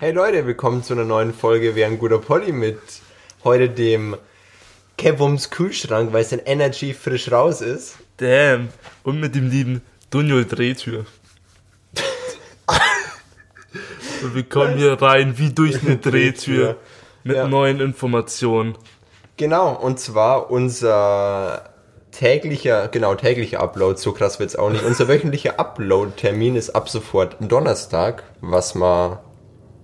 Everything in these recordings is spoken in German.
Hey Leute, willkommen zu einer neuen Folge Wer ein guter Polly mit heute dem Kevums Kühlschrank, weil sein Energy frisch raus ist. Damn. Und mit dem lieben Dunjol Drehtür. Und wir kommen hier rein wie durch eine Drehtür mit Ja. neuen Informationen. Genau, und zwar unser täglicher, genau, täglicher Upload, so krass wird's auch nicht. Unser wöchentlicher Upload-Termin ist ab sofort Donnerstag, was wir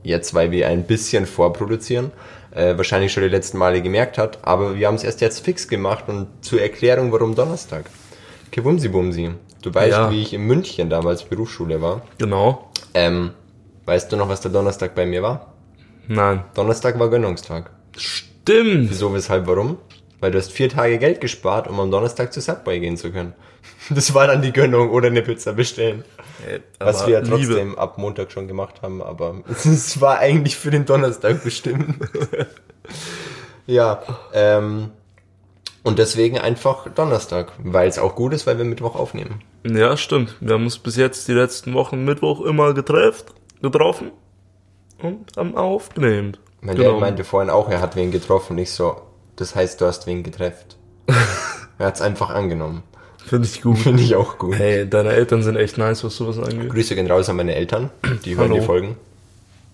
jetzt, weil wir ein bisschen vorproduzieren, äh, wahrscheinlich schon die letzten Male gemerkt hat, aber wir haben es erst jetzt fix gemacht und zur Erklärung, warum Donnerstag. Kewumsi Bumsi. Du weißt, Ja. wie ich in München damals Berufsschule war. Genau. Ähm, weißt du noch, was der Donnerstag bei mir war? Nein. Donnerstag war Gönnungstag. Stimmt. Wieso, weshalb, warum? Weil du hast vier Tage Geld gespart, um am Donnerstag zu Subway gehen zu können. Das war dann die Gönnung oder eine Pizza bestellen. Äh, Was wir ja Liebe. trotzdem ab Montag schon gemacht haben, aber es war eigentlich für den Donnerstag bestimmt. ja, ähm, und deswegen einfach Donnerstag, weil es auch gut ist, weil wir Mittwoch aufnehmen. Ja, stimmt. Wir haben uns bis jetzt die letzten Wochen Mittwoch immer getrefft, getroffen und haben aufgenommen. Mein Genau. Dad meinte vorhin auch, er hat wen getroffen. Ich so, das heißt, du hast wen getrefft. er hat's einfach angenommen. Finde ich gut. Finde ich auch gut. Hey, deine Eltern sind echt nice, was sowas angeht. Grüße gehen raus an meine Eltern, die hören Hallo. die Folgen.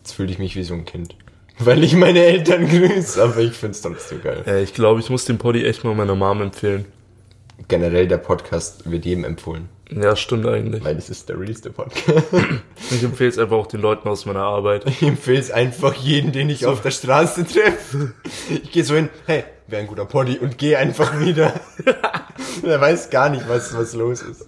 Jetzt fühle ich mich wie so ein Kind. Weil ich meine Eltern grüße, aber ich find's trotzdem geil. Äh, ich glaube, ich muss den Poddy echt mal meiner Mom empfehlen. Generell der Podcast wird jedem empfohlen, Ja, stimmt eigentlich. weil das ist der realste Podcast. Ich empfehle es einfach auch den Leuten aus meiner Arbeit. Ich empfehle es einfach jedem, den ich auf der Straße treffe. Ich gehe so hin, hey, wäre ein guter Poddy und gehe einfach wieder. er weiß gar nicht, was, was los ist.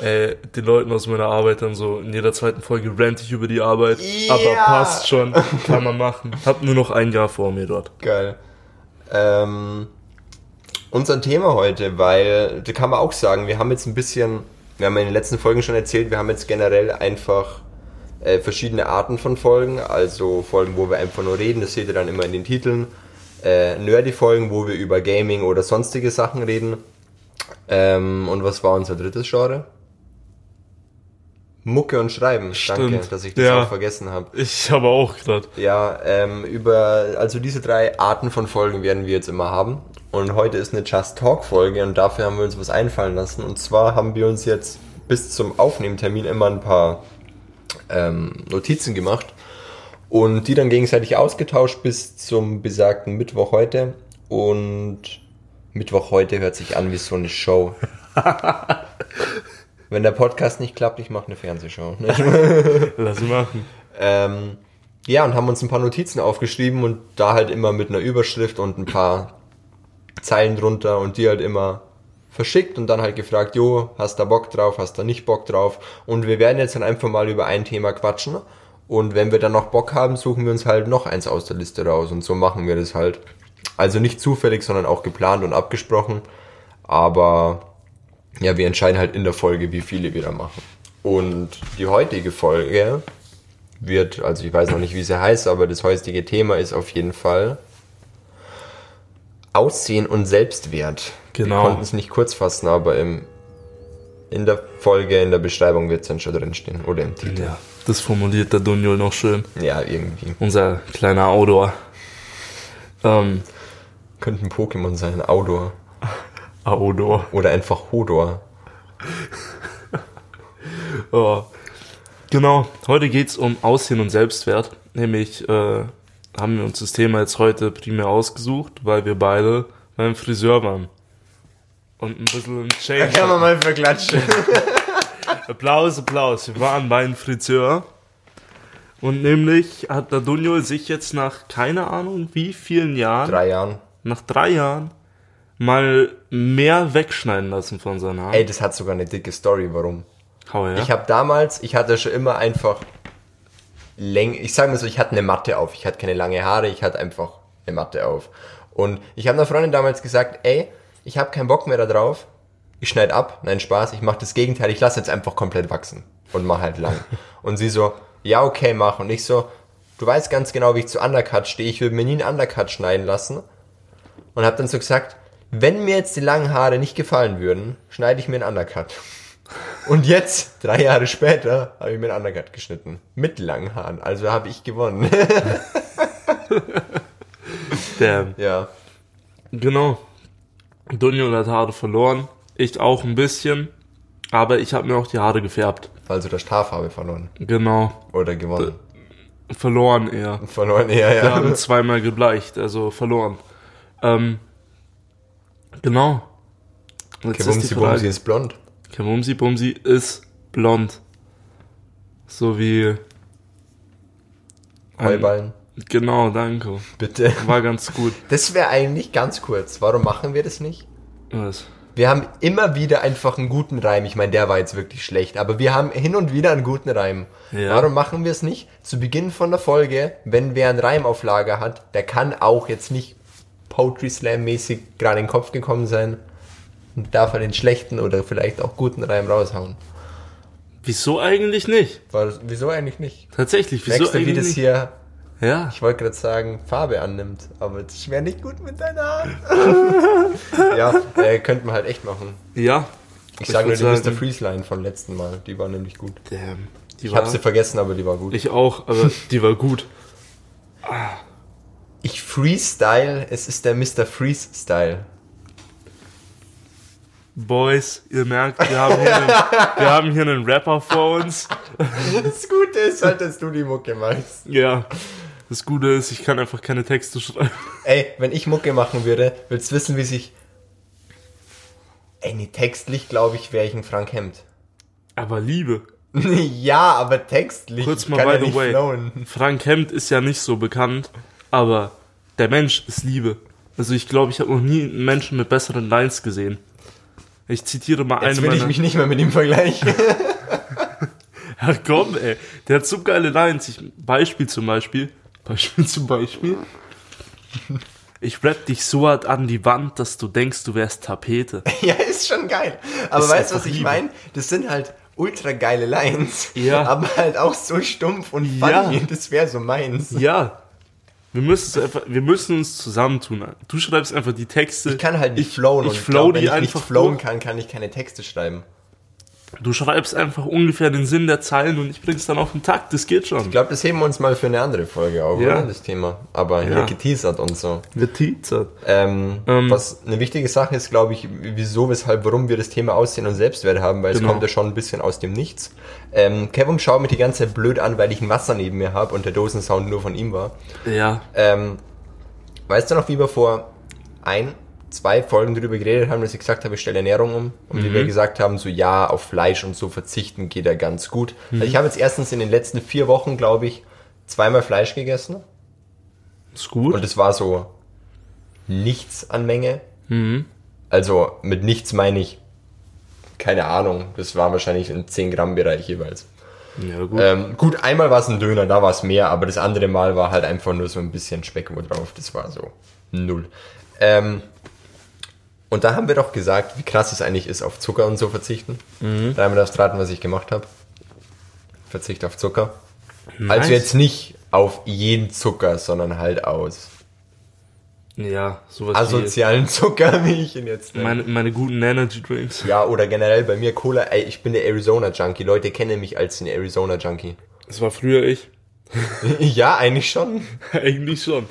Äh, den Leuten aus meiner Arbeit dann so, in jeder zweiten Folge rant ich über die Arbeit. Ja. Aber passt schon, kann man machen. Hab nur noch ein Jahr vor mir dort. Geil. Ähm, unser Thema heute, weil, da kann man auch sagen, wir haben jetzt ein bisschen, wir haben in den letzten Folgen schon erzählt, wir haben jetzt generell einfach äh, verschiedene Arten von Folgen, also Folgen, wo wir einfach nur reden, das seht ihr dann immer in den Titeln. Äh, Nerdy-Folgen, wo wir über Gaming oder sonstige Sachen reden. Ähm, und was war unser drittes Genre? Mucke und Schreiben. Danke, Stimmt. dass ich das Ja. auch vergessen habe. Ich habe auch gerade. Ja, ähm, über, also diese drei Arten von Folgen werden wir jetzt immer haben. Und heute ist eine Just Talk Folge und dafür haben wir uns was einfallen lassen. Und zwar haben wir uns jetzt bis zum Aufnehmtermin immer ein paar ähm, Notizen gemacht und die dann gegenseitig ausgetauscht bis zum besagten Mittwoch heute. Und Mittwoch heute hört sich an wie so eine Show. Wenn der Podcast nicht klappt, ich mache eine Fernsehshow. Lass machen. Ähm, ja, und haben uns ein paar Notizen aufgeschrieben und da halt immer mit einer Überschrift und ein paar Zeilen drunter und die halt immer verschickt und dann halt gefragt, jo, hast da Bock drauf, hast da nicht Bock drauf und wir werden jetzt dann einfach mal über ein Thema quatschen und wenn wir dann noch Bock haben, suchen wir uns halt noch eins aus der Liste raus und so machen wir das halt. Also nicht zufällig, sondern auch geplant und abgesprochen, aber ja, wir entscheiden halt in der Folge, wie viele wir da machen. Und die heutige Folge wird, also ich weiß noch nicht, wie sie heißt, aber das heutige Thema ist auf jeden Fall Aussehen und Selbstwert. Genau. Wir konnten es nicht kurz fassen, aber im, in der Folge, in der Beschreibung wird es dann schon drinstehen. Oder im Titel. Ja, das formuliert der Dunjol noch schön. Ja, irgendwie. Unser kleiner Outdoor. Ähm, Könnte ein Pokémon sein, Audor. Outdoor. Oder einfach Hodor. Ja. Genau, heute geht's um Aussehen und Selbstwert. Nämlich äh, haben wir uns das Thema jetzt heute primär ausgesucht, weil wir beide beim Friseur waren. Und ein bisschen ein Change. Kann man mal verklatschen. Applaus, Applaus. Wir waren beim Friseur. Und nämlich hat der Dunjo sich jetzt nach keine Ahnung wie vielen Jahren, Drei Jahren. nach drei Jahren, mal mehr wegschneiden lassen von seinen Haaren. Ey, das hat sogar eine dicke Story, warum? Hau her. Ich habe damals, ich hatte schon immer einfach läng, ich sage mal so, ich hatte eine Matte auf. Ich hatte keine lange Haare, ich hatte einfach eine Matte auf. Und ich habe einer Freundin damals gesagt, ey, ich habe keinen Bock mehr da drauf. Ich schneide ab, nein Spaß, ich mache das Gegenteil, ich lasse jetzt einfach komplett wachsen und mache halt lang. Und sie so, ja okay, mach. Und ich so, du weißt ganz genau, wie ich zu Undercut stehe, ich würde mir nie einen Undercut schneiden lassen. Und habe dann so gesagt, wenn mir jetzt die langen Haare nicht gefallen würden, schneide ich mir einen Undercut. Und jetzt, drei Jahre später, habe ich mir einen Undercut geschnitten. Mit langen Haaren. Also habe ich gewonnen. Der, ja. genau. Dunjo hat Haare verloren. Ich auch ein bisschen. Aber ich habe mir auch die Haare gefärbt. Also der Straffarbe verloren. Genau. Oder gewonnen. Verloren eher. Verloren eher, Wir ja. haben zweimal gebleicht, also verloren. Ähm, genau. Jetzt ist Kebumsi die Frage. ist blond. Kebumsi Bumsi ist blond. So wie. Heuballen. Genau, danke. Bitte. War ganz gut. Das wäre eigentlich ganz kurz. Warum machen wir das nicht? Was? Wir haben immer wieder einfach einen guten Reim. Ich meine, der war jetzt wirklich schlecht, aber wir haben hin und wieder einen guten Reim. Ja. Warum machen wir es nicht? Zu Beginn von der Folge, wenn wer einen Reim auf Lager hat, der kann auch jetzt nicht Poetry Slam mäßig gerade in den Kopf gekommen sein und darf er den schlechten oder vielleicht auch guten Reim raushauen. Wieso eigentlich nicht? War, wieso eigentlich nicht? Tatsächlich, wieso Merkst du, wie eigentlich das nicht? hier, Ja, ich wollte gerade sagen, Farbe annimmt, aber das wäre nicht gut mit deiner Haaren. ja, äh, könnte man halt echt machen. ja. Ich, sage nur die Mr. sagen- Freeze Line vom letzten Mal, die war nämlich gut. Damn. Ich habe sie vergessen, aber die war gut. Ich, ich auch, aber die war gut. Freestyle, es ist der Mr. Freeze Style. Boys, ihr merkt, wir haben hier einen, wir haben hier einen Rapper vor uns. Das Gute ist halt, dass du die Mucke machst. Ja. Das Gute ist, ich kann einfach keine Texte schreiben. Ey, wenn ich Mucke machen würde, willst du wissen, wie sich. Ey, nee, textlich glaube ich, wäre ich ein Frank Hemd. Aber Liebe. ja, aber textlich. Kurz mal kann by the way. flowen. Frank Hemd ist ja nicht so bekannt, aber der Mensch ist Liebe. Also ich glaube, ich habe noch nie einen Menschen mit besseren Lines gesehen. Ich zitiere mal Jetzt eine will ich mich nicht mehr mit ihm vergleichen. Ja, komm, ey. Der hat so geile Lines. Ich, Beispiel zum Beispiel. Beispiel zum Beispiel. Ich rap dich so hart an die Wand, dass du denkst, du wärst Tapete. ja, ist schon geil. Aber Ist weißt du, was ich meine? Das sind halt ultra geile Lines. Ja. Aber halt auch so stumpf und Ja. funny. Das wäre so meins. Ja. Wir müssen, einfach, wir müssen uns zusammentun. Du schreibst einfach die Texte. Ich kann halt nicht ich, flowen. Ich und flow glaub, wenn die ich einfach nicht flowen durch. kann, kann ich keine Texte schreiben. Du schreibst einfach ungefähr den Sinn der Zeilen und ich bring's dann auf den Takt. Das geht schon. Ich glaube, das heben wir uns mal für eine andere Folge auf, Ja. oder? Das Thema. Aber hier Ja. geteasert und so. Wir teasert. Ähm, Ähm. was eine wichtige Sache ist, glaube ich, wieso, weshalb, warum wir das Thema Aussehen und Selbstwert haben, weil es Genau. kommt ja schon ein bisschen aus dem Nichts. Ähm, Kevin schaut mich die ganze Zeit blöd an, weil ich ein Wasser neben mir habe und der Dosensound nur von ihm war. Ja. Ähm, weißt du noch, wie wir vor ein, zwei Folgen darüber geredet haben, dass ich gesagt habe, ich stelle Ernährung um und wie wir gesagt haben, so ja, auf Fleisch und so verzichten geht ja ganz gut. Also ich habe jetzt erstens in den letzten vier Wochen, glaube ich, zweimal Fleisch gegessen Ist gut. und es war so nichts an Menge. mhm. Also mit nichts meine ich, keine Ahnung, das war wahrscheinlich im 10 Gramm Bereich jeweils. Ja, gut. Ähm, gut, einmal war es ein Döner, da war es mehr, aber das andere Mal war halt einfach nur so ein bisschen Speck wo drauf. Das war so null. Ähm, und da haben wir doch gesagt, wie krass es eigentlich ist, auf Zucker und so verzichten. Mhm. Dreimal darfst raten, was ich gemacht habe. Verzicht auf Zucker. Nice. Also jetzt nicht auf jeden Zucker, sondern halt aus Ja, sowas asozialen Zucker, wie ich ihn jetzt nenne. meine, meine guten Energy Drinks. Ja, oder generell bei mir Cola. Ey, ich bin der Arizona-Junkie. Leute kennen mich als den Arizona-Junkie. Das war früher ich. ja, eigentlich schon. Eigentlich schon.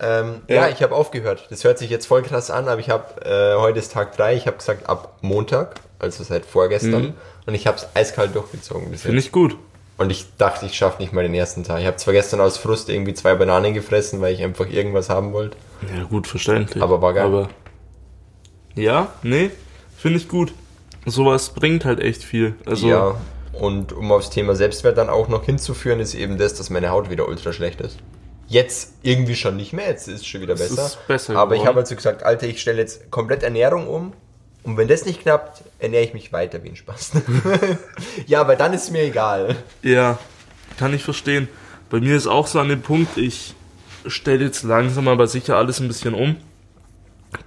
Ähm, ja. Ja. ich habe aufgehört. Das hört sich jetzt voll krass an, aber ich habe, äh, heute ist Tag 3, ich habe gesagt ab Montag, also seit vorgestern. Mhm. Und ich habe es eiskalt durchgezogen Finde ich gut. Und ich dachte, ich schaffe nicht mal den ersten Tag. Ich habe zwar gestern aus Frust irgendwie zwei Bananen gefressen, weil ich einfach irgendwas haben wollte. Ja, gut, verständlich. Aber war geil. Aber ja, nee, finde ich gut. Sowas bringt halt echt viel. Also, Ja, und um aufs Thema Selbstwert dann auch noch hinzuführen, ist eben das, dass meine Haut wieder ultra schlecht ist. Jetzt irgendwie schon nicht mehr, jetzt ist es schon wieder Es besser. ist besser Aber ich geworden. habe also gesagt, Alter, ich stelle jetzt komplett Ernährung um. Und wenn das nicht klappt, ernähre ich mich weiter wie ein Spaß. ja, aber dann ist mir egal. ja, kann ich verstehen. Bei mir ist auch so an dem Punkt, ich stelle jetzt langsam aber sicher alles ein bisschen um.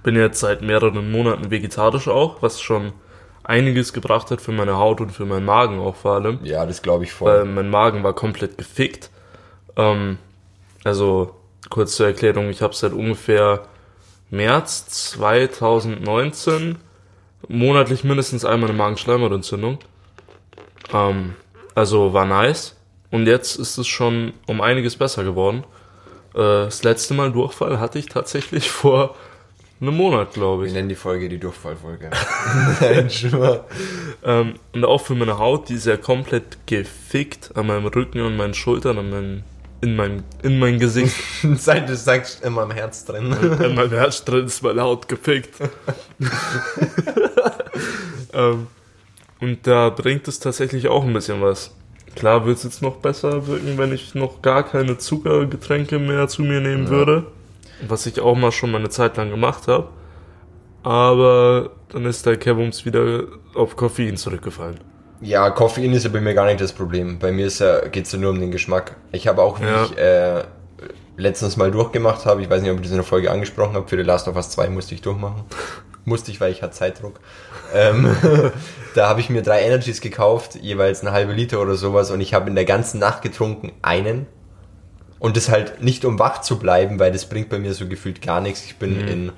Bin jetzt seit mehreren Monaten vegetarisch auch, was schon einiges gebracht hat für meine Haut und für meinen Magen auch vor allem. Ja, das glaube ich weil voll. mein Magen war komplett gefickt. Ähm, also kurz zur Erklärung, ich habe seit ungefähr März 2019 monatlich mindestens einmal eine Magenschleimhautentzündung. Ähm, also war nice. Und jetzt ist es schon um einiges besser geworden. Äh, das letzte Mal Durchfall hatte ich tatsächlich vor einem Monat, glaube Wir ich. nennen die Folge die Durchfallfolge. Nein, Schwör. Ähm, und auch für meine Haut, die ist ja komplett gefickt an meinem Rücken und meinen Schultern, an meinem, in, meinem, in mein Gesicht. Seit du sagst, immer am Herz drin. in meinem Herz drin ist meine Haut gefickt. ähm, und da bringt es tatsächlich auch ein bisschen was. Klar wird es jetzt noch besser wirken, wenn ich noch gar keine Zuckergetränke mehr zu mir nehmen Ja. würde. Was ich auch mal schon mal eine Zeit lang gemacht habe. Aber dann ist der Kevums wieder auf Koffein zurückgefallen. Ja, Koffein ist ja bei mir gar nicht das Problem. Bei mir ist ja, geht's ja nur um den Geschmack. Ich habe auch, wie Ja. ich äh, letztens mal durchgemacht habe, ich weiß nicht, ob ich das in der Folge angesprochen habe, für The Last of Us 2 musste ich durchmachen. musste ich, weil ich hatte Zeitdruck. Ähm, da habe ich mir drei Energies gekauft, jeweils eine halbe Liter oder sowas und ich habe in der ganzen Nacht getrunken einen. Und das halt nicht um wach zu bleiben, weil das bringt bei mir so gefühlt gar nichts. Ich bin in,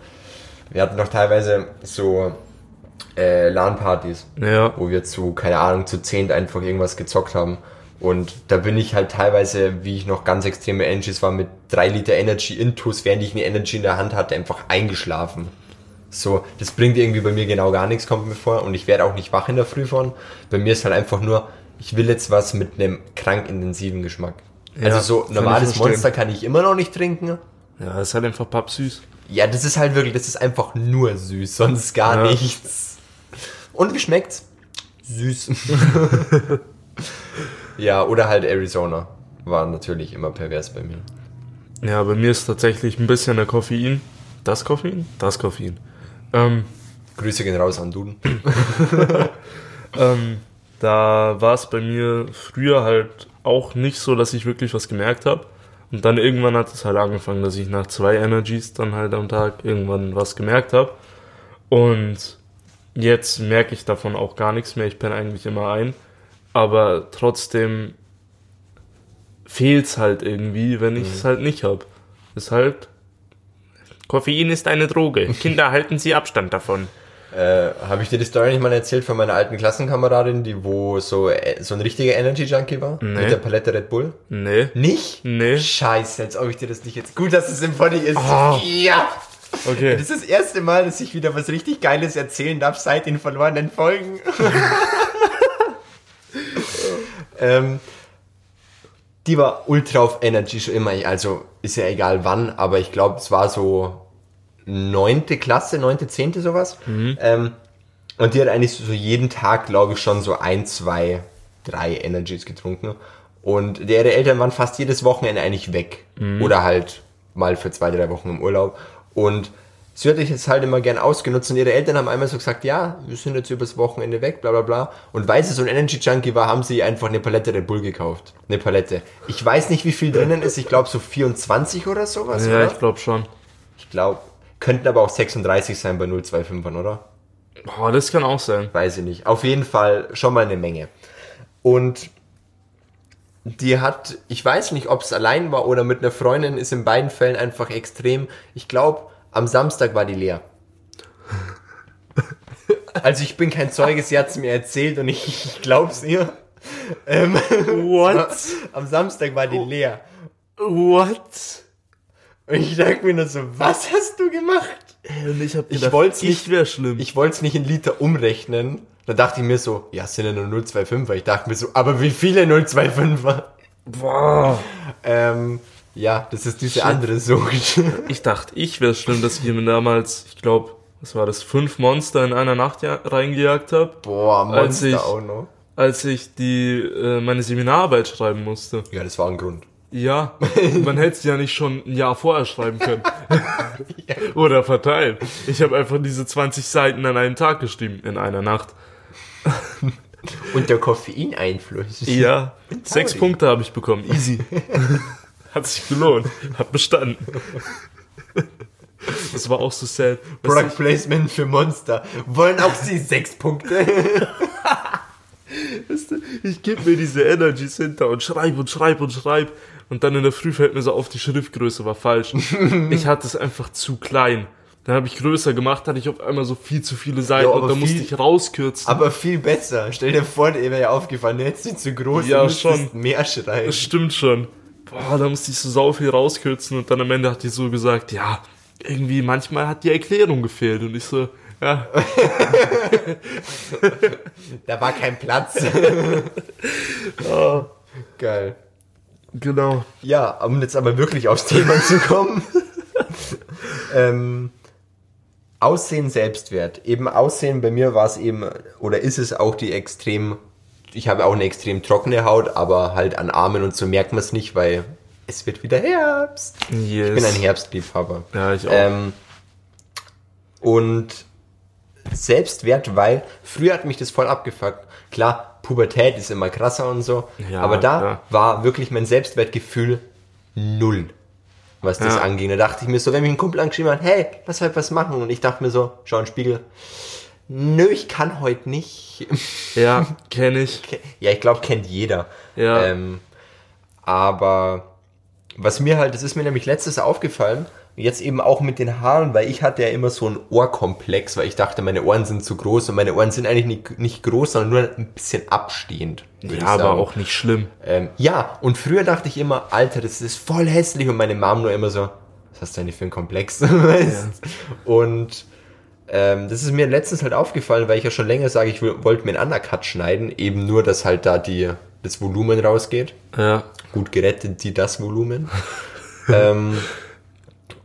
wir hatten noch teilweise so äh, LAN-Partys Ja. wo wir zu, keine Ahnung, zu zehnt einfach irgendwas gezockt haben. Und da bin ich halt teilweise, wie ich noch ganz extreme Energies war, mit drei Liter Energy Intus, während ich eine Energy in der Hand hatte, einfach eingeschlafen. So, das bringt irgendwie bei mir genau gar nichts, kommt mir vor. Und ich werde auch nicht wach in der Früh von. Bei mir ist halt einfach nur, ich will jetzt was mit einem krank intensiven Geschmack. Ja, also so normales. Monster kann ich immer noch nicht trinken. Ja, das ist halt einfach pappsüß. Ja, das ist halt wirklich, das ist einfach nur süß, sonst gar Ja. nichts. Und wie schmeckt's? Süß. ja, oder halt Arizona. War natürlich immer pervers bei mir. Ja, bei mir ist tatsächlich ein bisschen der Koffein. Das Koffein? Das Koffein. Ähm, Grüße gehen raus an Duden. ähm, da war es bei mir früher halt auch nicht so, dass ich wirklich was gemerkt habe. Und dann irgendwann hat es halt angefangen, dass ich nach zwei Energies dann halt am Tag irgendwann was gemerkt habe. Und jetzt merke ich davon auch gar nichts mehr. Ich penne eigentlich immer ein. Aber trotzdem fehlt's halt irgendwie, wenn ich es halt nicht habe. Ist halt. Koffein ist eine Droge. Kinder halten Sie Abstand davon. Äh, Habe ich dir die Story nicht mal erzählt von meiner alten Klassenkameradin, die wo so, äh, so ein richtiger Energy Junkie war? Nee. Mit der Palette Red Bull? Nee. Nicht? Nee. Scheiße, als ob ich dir das nicht jetzt. Gut, dass es im Body ist. Oh. Ja! Okay. Das ist das erste Mal, dass ich wieder was richtig Geiles erzählen darf seit den verlorenen Folgen. ähm, die war ultra auf Energy schon immer. Also ist ja egal wann, aber ich glaube, es war so neunte Klasse, neunte, zehnte sowas. Ähm, und die hat eigentlich so jeden Tag, glaube ich, schon so ein, zwei, drei Energies getrunken. Und ihre Eltern waren fast jedes Wochenende eigentlich weg. Oder halt mal für zwei, drei Wochen im Urlaub. Und sie hat sich jetzt halt immer gern ausgenutzt und ihre Eltern haben einmal so gesagt, ja, wir sind jetzt übers Wochenende weg, bla bla bla. Und weil sie so ein Energy Junkie war, haben sie einfach eine Palette Red Bull gekauft. Eine Palette. Ich weiß nicht, wie viel drinnen ist. Ich glaube so 24 oder sowas, Ja, oder? ich glaube schon. Ich glaube, könnten aber auch 36 sein bei 025ern, oder? Boah, das kann auch sein. Weiß ich nicht. Auf jeden Fall schon mal eine Menge. Und die hat, ich weiß nicht, ob es allein war oder mit einer Freundin, ist in beiden Fällen einfach extrem. Ich glaube, am Samstag war die leer. Also ich bin kein Zeuge, sie hat es mir erzählt und ich, ich glaub's ihr. Ähm, What? am Samstag war die leer. What? Und ich dachte mir nur so, was hast du gemacht? Und ich hab Ich gedacht, wollt's ich nicht- wäre schlimm. Ich wollte es nicht in Liter umrechnen. Da dachte ich mir so, ja, es sind ja nur 025er. Ich dachte mir so, aber wie viele 025er? Boah. Ähm, ja, das ist diese Shit. andere Sucht. Ich dachte, ich wäre schlimm, dass ich mir damals, ich glaube, was war das, fünf Monster in einer Nacht ja, reingejagt habe, Boah, Monster ich- auch noch. als ich die äh, meine Seminararbeit schreiben musste. Ja, das war ein Grund. Ja, man hätte es ja nicht schon ein Jahr vorher schreiben können. Oder verteilen. Ich habe einfach diese 20 Seiten an einem Tag geschrieben, in einer Nacht. Und der Koffeineinfluss. Ja, sechs. Punkte habe ich bekommen. Easy. Hat sich gelohnt. Hat bestanden. Das war auch so sad. Product Placement für Monster. Wollen auch sie sechs Punkte? ich gebe mir diese Energies hinter und schreib und schreib und schreib. Und dann in der Früh fällt mir so auf, die Schriftgröße war falsch. Ich hatte es einfach zu klein. Dann habe ich größer gemacht, hatte ich auf einmal so viel zu viele Seiten Ja, und aber dann musste viel- ich rauskürzen. Aber viel besser. Stell dir vor, dir wäre ja aufgefallen, jetzt sind zu groß, Ja, du müsstest schon. mehr schreiben. Das stimmt schon. Boah, da musste ich so sau viel rauskürzen und dann am Ende hat die so gesagt, ja, irgendwie manchmal hat die Erklärung gefehlt und ich so, ja, Da war kein Platz. Geil. Genau. Ja, um jetzt aber wirklich aufs Thema zu kommen. ähm, Aussehen, Selbstwert. Eben Aussehen, bei mir war es eben, oder ist es auch die extrem, ich habe auch eine extrem trockene Haut, aber halt an Armen und so merkt man es nicht, weil es wird wieder Herbst. Yes. Ich bin ein Herbstliebhaber. Ja, ich auch. Ähm, und Selbstwert, weil früher hat mich das voll abgefuckt. Klar, Pubertät ist immer krasser und so, Ja, aber da klar. war wirklich mein Selbstwertgefühl null, was das Ja. anging. Da dachte ich mir so, wenn mich ein Kumpel angeschrieben hat, hey, lass heute was machen. Und ich dachte mir so, schau in den Spiegel, nö, ich kann heute nicht. Ja, kenne ich. Ja, ich glaube, kennt jeder. Ja. Ähm, aber was mir halt, das ist mir nämlich letztes aufgefallen, jetzt eben auch mit den Haaren, weil ich hatte ja immer so einen Ohrkomplex, weil ich dachte, meine Ohren sind zu groß und meine Ohren sind eigentlich nicht, nicht groß, sondern nur ein bisschen abstehend. Ja, aber auch nicht schlimm. Ähm, ja, und früher dachte ich immer, Alter, das ist voll hässlich und meine Mom nur immer so, was hast du eigentlich für einen Komplex? Weißt? Und ähm, das ist mir letztens halt aufgefallen, weil ich ja schon länger sage, ich wollte mir einen Undercut schneiden, eben nur, dass halt da die, das Volumen rausgeht. Ja. Gut gerettet, die das Volumen. ähm,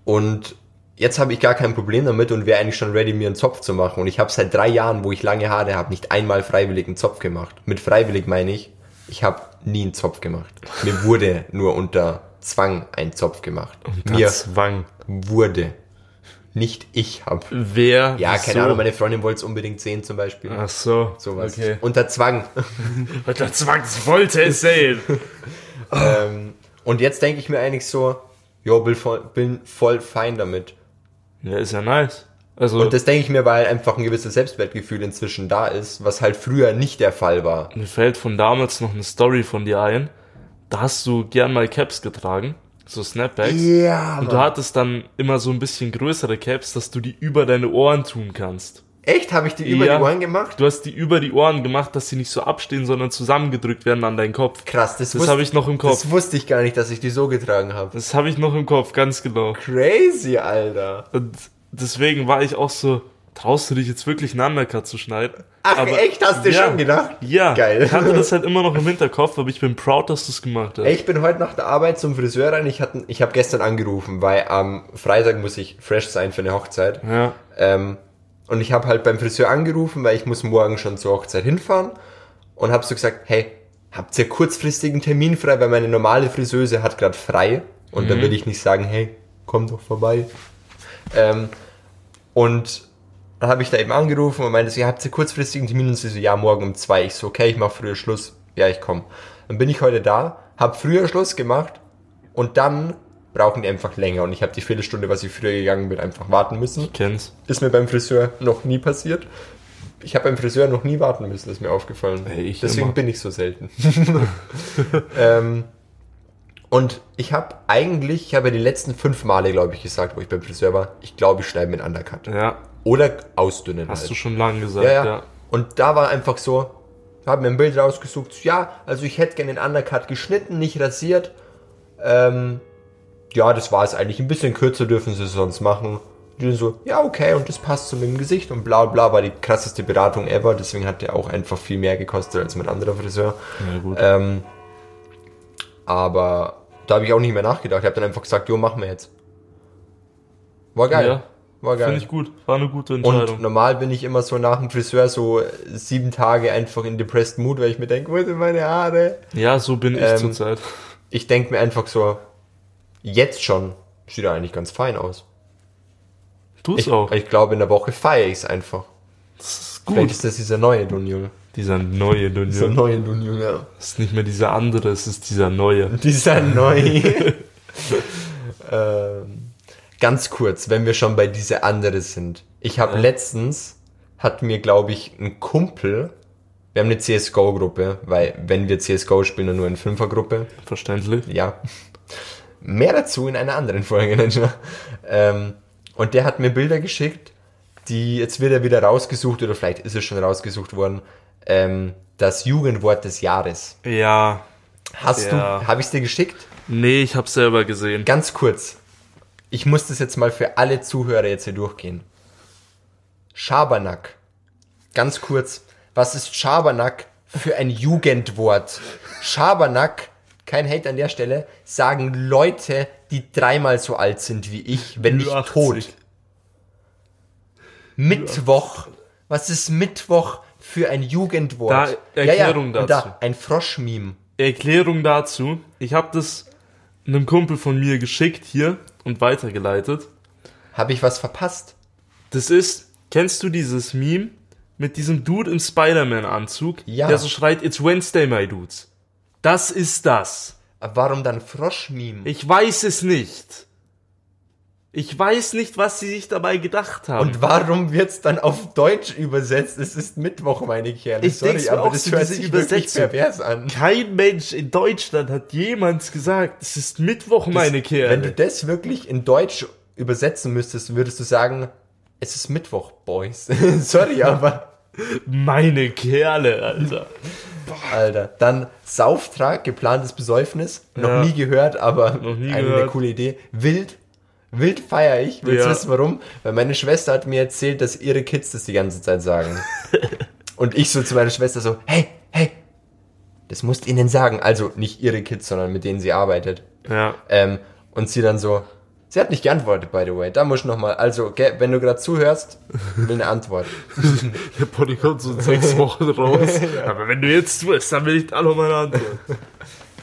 und jetzt habe ich gar kein Problem damit und wäre eigentlich schon ready, mir einen Zopf zu machen. Und ich habe seit drei Jahren, wo ich lange Haare habe, nicht einmal freiwillig einen Zopf gemacht. Mit freiwillig meine ich, ich habe nie einen Zopf gemacht. Mir wurde nur unter Zwang ein Zopf gemacht. Mir Zwang. wurde. Nicht ich hab. Wer? Ja, keine Ahnung, meine Freundin wollte es unbedingt sehen zum Beispiel. Ach so. Sowas. Okay. Unter Zwang. Unter Zwang wollte es sehen. ähm, und jetzt denke ich mir eigentlich so, jo, bin voll, bin voll fein damit. Ja, ist ja nice. Also, Und das denke ich mir, weil einfach ein gewisses Selbstwertgefühl inzwischen da ist, was halt früher nicht der Fall war. mir fällt von damals noch eine Story von dir ein. Da hast du gern mal Caps getragen. So Snapbacks. Ja, Und du hattest dann immer so ein bisschen größere Caps, dass du die über deine Ohren tun kannst. Echt? Habe ich die über Ja. die Ohren gemacht? Du hast die über die Ohren gemacht, dass sie nicht so abstehen, sondern zusammengedrückt werden an deinen Kopf. Krass, das, Das habe ich noch im Kopf. Das wusste ich gar nicht, dass ich die so getragen habe. Das habe ich noch im Kopf, ganz genau. Crazy, Alter. Und deswegen war ich auch so, traust du dich jetzt wirklich einen Undercut zu schneiden? Ach, echt? Hast du schon gedacht? Ja. Geil. Ich hatte das halt immer noch im Hinterkopf, aber ich bin proud, dass du es gemacht hast. Ich bin heute nach der Arbeit zum Friseur rein. Ich, hatte, ich habe gestern angerufen, weil am Freitag muss ich fresh sein für eine Hochzeit. Ja. Ähm, und ich habe halt beim Friseur angerufen, weil ich muss morgen schon zur Hochzeit hinfahren. Und habe so gesagt, hey, habt ihr kurzfristigen Termin frei, weil meine normale Friseuse hat gerade frei. Und dann will ich nicht sagen, hey, komm doch vorbei. Ähm, und dann habe ich da eben angerufen und meinte, so, ja, habt ihr kurzfristigen Termin? Und sie so, ja, morgen um zwei. Ich so, okay, ich mache früher Schluss. Ja, ich komme. Dann bin ich heute da, habe früher Schluss gemacht und dann brauchen die einfach länger. Und ich habe die Viertelstunde, was ich früher gegangen bin, einfach warten müssen. Kenn's. Ist mir beim Friseur noch nie passiert. Ich habe beim Friseur noch nie warten müssen, ist mir aufgefallen. Ey, ich Deswegen immer. bin ich so selten. ähm, und ich habe eigentlich, ich habe ja die letzten fünf Male, glaube ich, gesagt, wo ich beim Friseur war, ich glaube, ich schneide mit Undercut. Ja. Oder ausdünnen Hast halt. du schon lange gesagt, ja, ja. ja, Und da war einfach so, habe mir ein Bild rausgesucht, ja, also ich hätte gerne den Undercut geschnitten, nicht rasiert. Ähm, ja, das war es eigentlich. Ein bisschen kürzer dürfen sie sonst machen. Die dann so, ja, okay, und das passt zu meinem Gesicht und bla bla, war die krasseste Beratung ever. Deswegen hat der auch einfach viel mehr gekostet als mein anderer Friseur. Ja, gut. Ähm, aber da habe ich auch nicht mehr nachgedacht. Ich habe dann einfach gesagt, jo, machen wir jetzt. War geil. Ja, War geil. Finde ich gut. War eine gute Und Entscheidung. normal bin ich immer so nach dem Friseur so sieben Tage einfach in depressed Mood, weil ich mir denke, wo sind meine Haare? ja, so bin ich Ähm, zurzeit. Ich denke mir einfach so, jetzt schon sieht er eigentlich ganz fein aus. Tu es Ich, auch. ich glaube, in der Woche feiere ich es einfach. Das ist Vielleicht gut. ist das dieser neue Dunjul. Dieser neue Dieser Dunja. neue Dunjul, ja. Das ist nicht mehr dieser andere, es ist dieser neue. Dieser neue. ähm, ganz kurz, wenn wir schon bei diese andere sind. Ich habe Ja. letztens, hat mir, glaube ich, ein Kumpel, wir haben eine CSGO-Gruppe, weil wenn wir CSGO spielen, dann nur in Fünfergruppe. Verständlich. Ja. Mehr dazu in einer anderen Folge. Ähm, Und der hat mir Bilder geschickt, die, jetzt wird er wieder rausgesucht, oder vielleicht ist es schon rausgesucht worden, ähm, das Jugendwort des Jahres. Ja. Hast Ja. du, habe ich es dir geschickt? Nee, ich hab's selber gesehen. Ganz kurz. Ich muss das jetzt mal für alle Zuhörer jetzt hier durchgehen. Schabernack. Ganz kurz. Was ist Schabernack für ein Jugendwort? Schabernack, kein Hate an der Stelle, sagen Leute, die dreimal so alt sind wie ich, wenn nicht 80. tot. Mittwoch. Was ist Mittwoch für ein Jugendwort? Da, Erklärung und dazu. Da, ein Froschmeme. Erklärung dazu. Ich habe das einem Kumpel von mir geschickt hier und weitergeleitet. Habe ich was verpasst? Das ist, kennst du dieses Meme mit diesem Dude im Spider-Man-Anzug, Ja. der so schreit, It's Wednesday, my dudes. Das ist das. Aber Warum dann Froschmeme? Ich weiß es nicht. Ich weiß nicht, was sie sich dabei gedacht haben. Und warum wird's dann auf Deutsch übersetzt? Es ist Mittwoch, meine Kerle. Ich mir aber auch das hört sich wirklich pervers an. kein Mensch in Deutschland hat jemals gesagt, es ist Mittwoch, meine Kerle. Wenn du das wirklich in Deutsch übersetzen müsstest, würdest du sagen, es ist Mittwoch, Boys. Sorry, aber, meine Kerle, Alter. Alter. Dann Sauftrag, geplantes Besäufnis. Noch Ja. nie gehört, aber nie eine gehört. coole Idee. Wild. Wild feiere ich. Willst du Ja. wissen warum? Weil meine Schwester hat mir erzählt, dass ihre Kids das die ganze Zeit sagen. Und ich so zu meiner Schwester so, hey, hey, das musst ihnen sagen. Also nicht ihre Kids, sondern mit denen sie arbeitet. Ja. Ähm, und sie dann so, sie hat nicht geantwortet, by the way. Da muss ich nochmal, also, wenn du gerade zuhörst, will eine Antwort. Der Pony kommt so in sechs Wochen raus. Aber wenn du jetzt tust, dann will ich alle meine Antwort.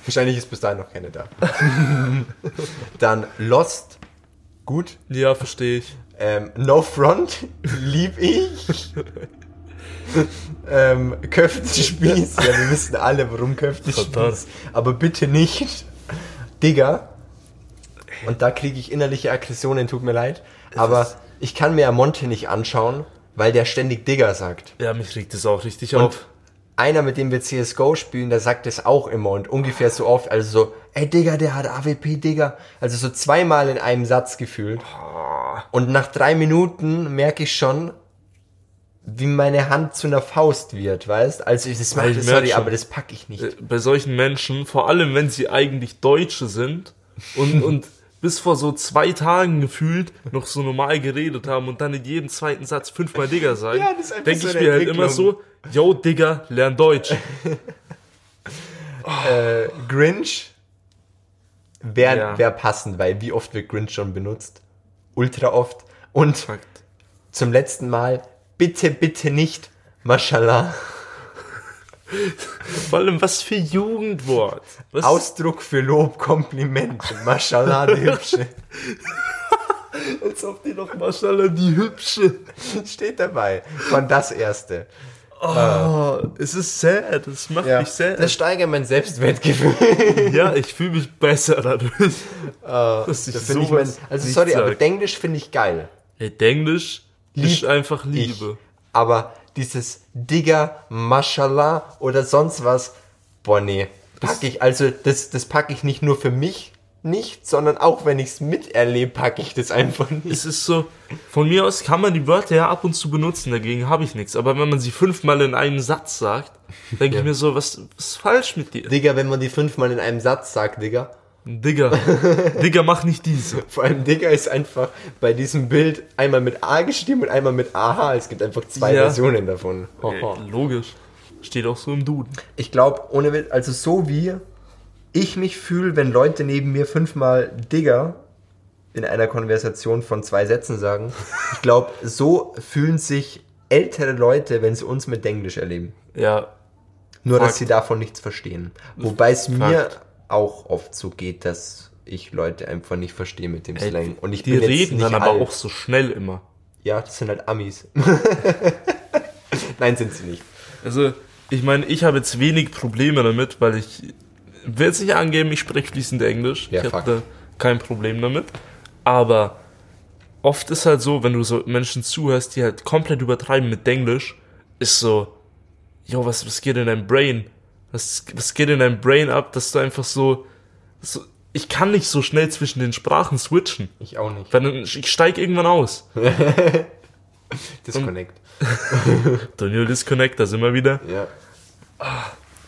Wahrscheinlich ist bis dahin noch keine da. dann Lost, gut. Ja, verstehe ich. Ähm, no Front, lieb ich. ähm, Köftespieß, ja, wir wissen alle, warum Köftespieß. Verdammt. Aber bitte nicht. Digga. Und da kriege ich innerliche Aggressionen, tut mir leid. Aber ich kann mir Monte nicht anschauen, weil der ständig Digga sagt. Ja, mich regt das auch richtig Und auf. einer, mit dem wir CSGO spielen, der sagt es auch immer und ungefähr so oft. Also so, ey Digga, der hat AWP, Digga. Also so zweimal in einem Satz gefühlt. Und nach drei Minuten merke ich schon, wie meine Hand zu einer Faust wird, weißt? Also das ich merk sorry, schon. aber das packe ich nicht. Äh, Bei solchen Menschen, vor allem wenn sie eigentlich Deutsche sind und, und bis vor so zwei Tagen gefühlt noch so normal geredet haben und dann in jedem zweiten Satz fünfmal Digger sagen, Ja, denke so ich mir halt immer so, yo Digger, lern Deutsch. Äh, Grinch wäre Ja. wär passend, weil wie oft wird Grinch schon benutzt? Ultra oft. Und Fakt. zum letzten Mal, bitte, bitte nicht, Mashallah. Vor allem, was für Jugendwort. Was, Ausdruck für Lob, Kompliment. Mashallah, die Hübsche. als ob die noch Maschallah die Hübsche. Steht dabei. Von das erste. Oh, es ist sad, es macht mich sad. Das steigert mein Selbstwertgefühl. ja, ich fühle mich besser dadurch. dass ich Das finde ich mein, also sorry, aber sag. Denglisch finde ich geil. Hey, Englisch ist Lieb einfach Ich. Liebe. Aber dieses Digger, Mashallah oder sonst was, boah nee, pack ich, also das, das packe ich nicht nur für mich nicht, sondern auch wenn ich es miterlebe, packe ich das einfach nicht. Es ist so, von mir aus kann man die Wörter ja ab und zu benutzen, dagegen habe ich nichts. Aber wenn man sie fünfmal in einem Satz sagt, denke Ja. ich mir so, was, was ist falsch mit dir? Digga, wenn man die fünfmal in einem Satz sagt, Digga. Digga, Digga, mach nicht diese. Vor allem Digga ist einfach bei diesem Bild einmal mit A geschrieben und einmal mit AH. Es gibt einfach zwei Ja. Versionen davon. Äh, Logisch. Steht auch so im Duden. Ich glaube, ohne Witz, also so wie ich mich fühle, wenn Leute neben mir fünfmal Digger in einer Konversation von zwei Sätzen sagen. Ich glaube, so fühlen sich ältere Leute, wenn sie uns mit Englisch erleben. Ja, Nur, dass Fakt. sie davon nichts verstehen. Wobei es mir Fakt. Auch oft so geht, dass ich Leute einfach nicht verstehe mit dem ey, Slang. Und ich die bin jetzt reden dann aber alt. auch so schnell immer. Ja, das sind halt Amis. Nein, sind sie nicht. Also, ich meine, ich habe jetzt wenig Probleme damit, weil ich will jetzt nicht angeben, ich spreche fließend Englisch. Ja, ich habe da kein Problem damit. Aber oft ist halt so, wenn du so Menschen zuhörst, die halt komplett übertreiben mit Englisch, ist so, jo, was, was geht in deinem Brain? Was, was geht in deinem Brain ab, dass du einfach so, so ich kann nicht so schnell zwischen den Sprachen switchen. Ich auch nicht. Weil dann, ich steig irgendwann aus. Disconnect. Daniel Disconnect, da sind wir wieder. Ja.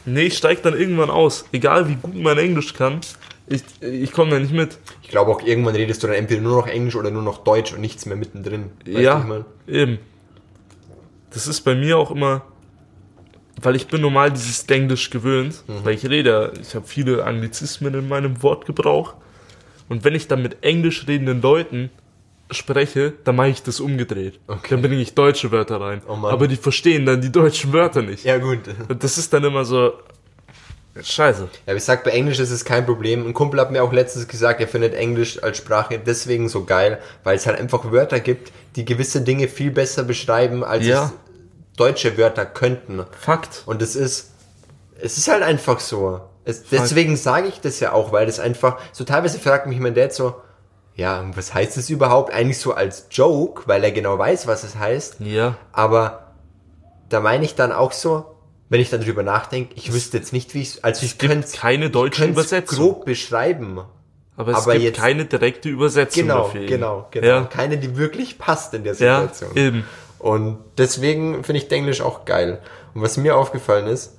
Nee, ich steig dann irgendwann aus. Egal wie gut man Englisch kann, ich, ich komme da nicht mit. Ich glaube auch irgendwann redest du dann entweder nur noch Englisch oder nur noch Deutsch und nichts mehr mittendrin. Weißt ja, eben. Das ist bei mir auch immer, weil ich bin normal dieses Englisch gewöhnt, Mhm. weil ich rede, ich habe viele Anglizismen in meinem Wortgebrauch. Und wenn ich dann mit englisch redenden Leuten spreche, dann mache ich das umgedreht. Okay. Dann bringe ich deutsche Wörter rein. Oh. Aber die verstehen dann die deutschen Wörter nicht. Ja, gut. Und das ist dann immer so, scheiße. Ja, aber ich sag, bei Englisch ist es kein Problem. Ein Kumpel hat mir auch letztens gesagt, er findet Englisch als Sprache deswegen so geil, weil es halt einfach Wörter gibt, die gewisse Dinge viel besser beschreiben, als Ja. es deutsche Wörter könnten. Fakt. Und es ist, es ist halt einfach so. Es, deswegen sage ich das ja auch, weil das einfach, so teilweise fragt mich mein Dad so, ja, was heißt das überhaupt? Eigentlich so als Joke, weil er genau weiß, was es heißt. Ja. Aber da meine ich dann auch so, wenn ich dann drüber nachdenke, ich wüsste jetzt nicht, wie ich also ich könnte keine deutsche Übersetzung. grob beschreiben. Aber es Aber gibt jetzt- keine direkte Übersetzung Genau, dafür. genau, genau. Ja, Keine, die wirklich passt in der ja Situation. eben. Und deswegen finde ich Englisch auch geil. Und was mir aufgefallen ist,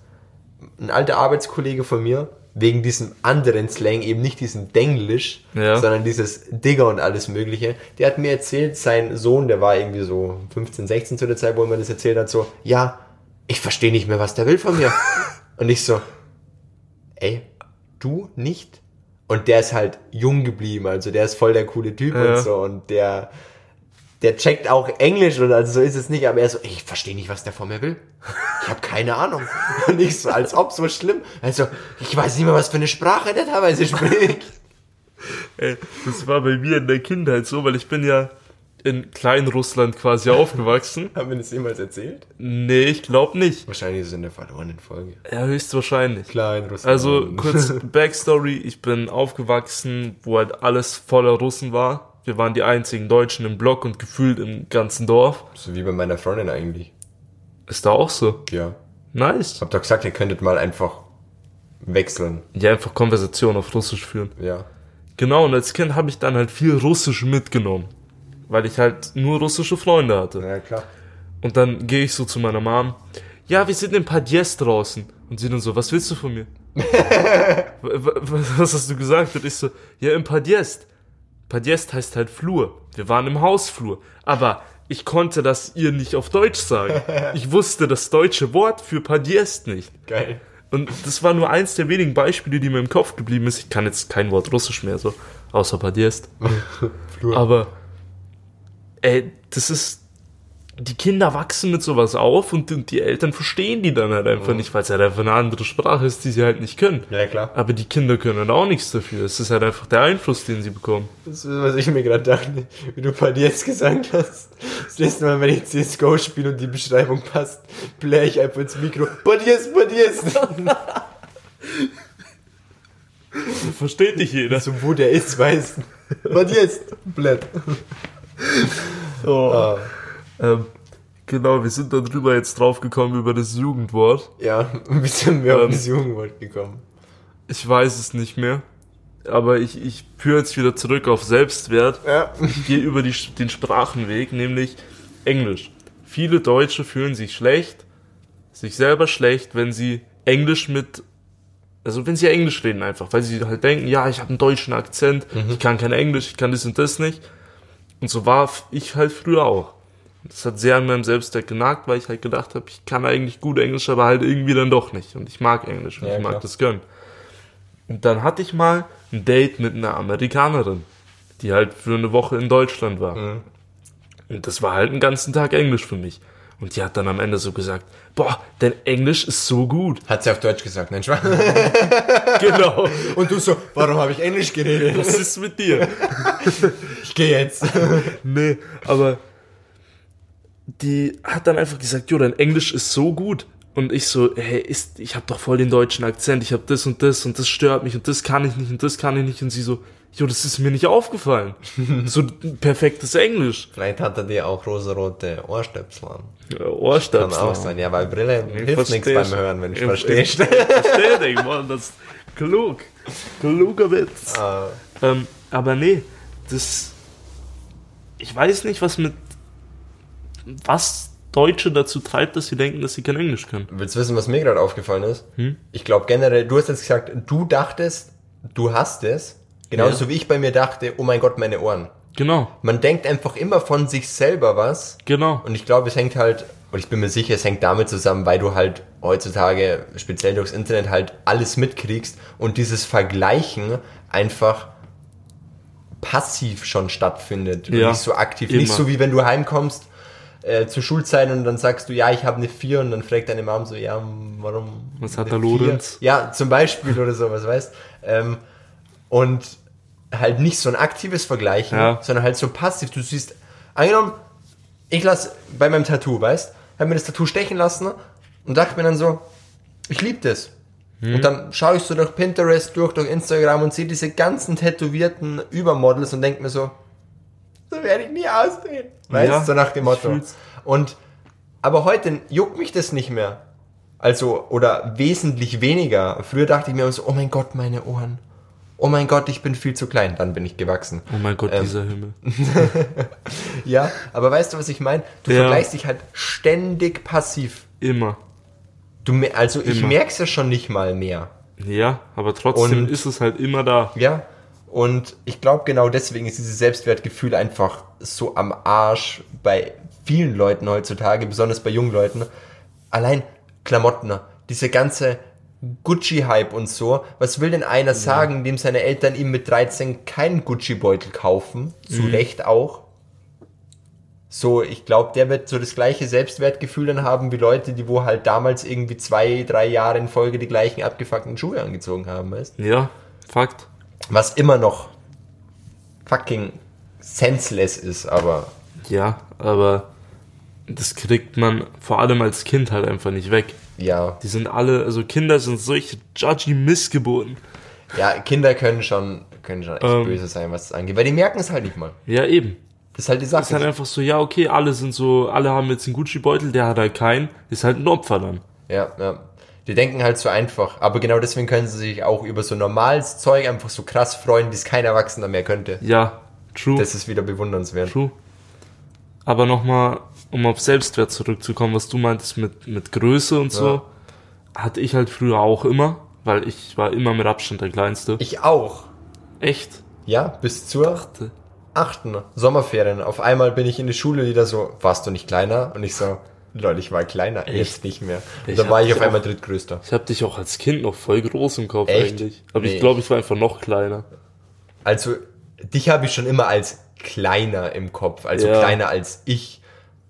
ein alter Arbeitskollege von mir, wegen diesem anderen Slang, eben nicht diesem Denglisch, Ja. sondern dieses Digger und alles mögliche, der hat mir erzählt, sein Sohn, der war irgendwie so 15, 16 zu der Zeit, wo er mir das erzählt hat, so, ja, ich verstehe nicht mehr, was der will von mir. und ich so, ey, du nicht? Und der ist halt jung geblieben, also der ist voll der coole Typ Ja. und so und der, der checkt auch Englisch und also so ist es nicht, aber er so, ey, ich verstehe nicht, was der von mir will. Ich habe keine Ahnung. Und ich so, als ob so schlimm. Also, ich weiß nicht mehr, was für eine Sprache der teilweise spricht. Ey, das war bei mir in der Kindheit so, weil ich bin ja in Kleinrussland quasi aufgewachsen. Haben wir das jemals erzählt? Nee, ich glaube nicht. Wahrscheinlich ist es in der verlorenen Folge. Ja, höchstwahrscheinlich. Klein, Russland. Also kurz Backstory, ich bin aufgewachsen, wo halt alles voller Russen war. Wir waren die einzigen Deutschen im Block und gefühlt im ganzen Dorf. So wie bei meiner Freundin eigentlich. Ist da auch so. Ja. Nice. Hab doch gesagt, ihr könntet mal einfach wechseln. Ja, einfach Konversation auf Russisch führen. Ja. Genau, und als Kind habe ich dann halt viel Russisch mitgenommen. Weil ich halt nur russische Freunde hatte. Ja, klar. Und dann gehe ich so zu meiner Mom. Ja, wir sind im Padjes draußen. Und sie dann so, was willst du von mir? Was hast du gesagt? Und ich so, ja, im Padjes. Padjes heißt halt Flur. Wir waren im Hausflur. Aber ich konnte das ihr nicht auf Deutsch sagen. Ich wusste das deutsche Wort für Padjes nicht. Geil. Und das war nur eins der wenigen Beispiele, die mir im Kopf geblieben ist. Ich kann jetzt kein Wort Russisch mehr, so, außer Padjes. Flur. Aber, ey, das ist, die Kinder wachsen mit sowas auf und, und die Eltern verstehen die dann halt einfach nicht, weil es halt einfach eine andere Sprache ist, die sie halt nicht können. Ja, klar. Aber die Kinder können halt auch nichts dafür. Es ist halt einfach der Einfluss, den sie bekommen. Das ist, was ich mir gerade dachte, wie du bei dir jetzt gesagt hast. Das nächste Mal, wenn ich CSGO spiele und die Beschreibung passt, bläh ich einfach ins Mikro. Badies, Badies. Versteht nicht jeder. So, wo der ist, weißt du. Badies. Blät. Oh. Ah, Ähm, genau, wir sind darüber jetzt drauf gekommen über das Jugendwort. ja, ein bisschen mehr auf Ähm. das Jugendwort gekommen. Ich weiß es nicht mehr. Aber ich, ich führe jetzt wieder zurück auf Selbstwert. Ja. Ich gehe über die, den Sprachenweg, nämlich Englisch. Viele Deutsche fühlen sich schlecht, sich selber schlecht, wenn sie Englisch mit, also wenn sie Englisch reden einfach, weil sie halt denken, ja, ich habe einen deutschen Akzent, ich kann kein Englisch, ich kann das und das nicht. Und so war ich halt früher auch. Das hat sehr an meinem Selbstwert genagt, weil ich halt gedacht habe, ich kann eigentlich gut Englisch, aber halt irgendwie dann doch nicht. Und ich mag Englisch und Ja, ich mag klar. das gönnen. Und dann hatte ich mal ein Date mit einer Amerikanerin, die halt für eine Woche in Deutschland war. Mhm. Und das war halt einen ganzen Tag Englisch für mich. Und die hat dann am Ende so gesagt, boah, dein Englisch ist so gut. Hat sie auf Deutsch gesagt, nein, Schwan. genau. Und du so, warum habe ich Englisch geredet? Was ist mit dir? Ich gehe jetzt. nee, aber die hat dann einfach gesagt, jo, dein Englisch ist so gut. Und ich so, hey, ist, ich habe doch voll den deutschen Akzent, ich habe das und das und das stört mich und das kann ich nicht und das kann ich nicht. Und sie so, jo, das ist mir nicht aufgefallen. so perfektes Englisch. Vielleicht hat er dir auch rosarote Ohrstöpsel an. Ja, Kann Ohrstöpsel. auch sein. Ja, weil Brille hilft nichts beim Hören, wenn ich Ich- verstehe. Ich verstehe dich, Mann. Das Klug. Kluger Witz. Äh, Ähm, aber nee, das. Ich weiß nicht, was mit. Was Deutsche dazu treibt, dass sie denken, dass sie kein Englisch können. willst du wissen, was mir gerade aufgefallen ist? Hm? Ich glaube generell, du hast jetzt gesagt, du dachtest, du hast es. Genauso Ja. wie ich bei mir dachte, oh mein Gott, meine Ohren. Genau, Man denkt einfach immer von sich selber was. genau. Und ich glaube, es hängt halt, und ich bin mir sicher, es hängt damit zusammen, weil du halt heutzutage, speziell durchs Internet, halt alles mitkriegst und dieses Vergleichen einfach passiv schon stattfindet. Ja, nicht so aktiv. immer. Nicht so wie wenn du heimkommst äh, zur Schulzeit und dann sagst du, ja, ich habe eine 4 und dann fragt deine Mom so, ja, warum? Was hat der Lorenz? Ja, zum Beispiel oder sowas, weißt ähm, Und halt nicht so ein aktives Vergleichen, Ja. sondern halt so passiv. Du siehst, angenommen, ich lasse bei meinem Tattoo, weißt, habe mir das Tattoo stechen lassen und dachte mir dann so, ich liebe das. Hm. Und dann schaue ich so durch Pinterest, durch, durch Instagram und sehe diese ganzen tätowierten Übermodels und denke mir so, so werde ich nie aussehen. Weißt Ja, so nach dem ich Motto. Und, aber heute juckt mich das nicht mehr. Also, oder wesentlich weniger. Früher dachte ich mir immer so, oh mein Gott, meine Ohren. Oh mein Gott, ich bin viel zu klein. Dann bin ich gewachsen. Oh mein Gott, Ähm, dieser Himmel. Ja, aber weißt du, was ich meine? Du Ja. vergleichst dich halt ständig passiv. Immer. Du, also ich Immer. merk's ja schon nicht mal mehr. Ja, aber trotzdem Und- ist es halt immer da. Ja. Und ich glaube, genau deswegen ist dieses Selbstwertgefühl einfach so am Arsch bei vielen Leuten heutzutage, besonders bei jungen Leuten. Allein Klamotten, diese ganze Gucci-Hype und so. Was will denn einer sagen, dem seine Eltern ihm mit 13 keinen Gucci-Beutel kaufen? Zu Recht auch. So, ich glaube, der wird so das gleiche Selbstwertgefühl dann haben wie Leute, die wo halt damals irgendwie zwei, drei Jahre in Folge die gleichen abgefuckten Schuhe angezogen haben, weißt Ja, Fakt. Was immer noch fucking senseless ist, aber Ja, aber das kriegt man vor allem als Kind halt einfach nicht weg. ja, Die sind alle, also Kinder sind solche judgy Missgeburten. ja, Kinder können schon, können schon echt Ähm. böse sein, was das angeht, weil die merken es halt nicht mal. Ja, eben. Das ist halt die Das ist Sache. halt einfach so, ja, okay, alle sind so, alle haben jetzt einen Gucci-Beutel, der hat halt keinen, ist halt ein Opfer dann. ja, ja. Die denken halt so einfach, aber genau deswegen können sie sich auch über so normales Zeug einfach so krass freuen, wie es kein Erwachsener mehr könnte. Ja, true, Das ist wieder bewundernswert. true. Aber nochmal, um auf Selbstwert zurückzukommen, was du meintest mit, mit Größe und so, hatte ich halt früher auch immer, weil ich war immer mit Abstand der Kleinste. Ich auch. Echt? Ja, bis zur achten Sommerferien. Auf einmal bin ich in die Schule wieder so, warst du nicht kleiner? Und ich so, Leute, ich war kleiner, jetzt nicht mehr. Und dann war ich auf einmal auch- drittgrößter. Ich habe dich auch als Kind noch voll groß im Kopf Echt? eigentlich. Aber Nee. ich glaube, ich war einfach noch kleiner. Also, dich habe ich schon immer als kleiner im Kopf, also Ja. kleiner als ich.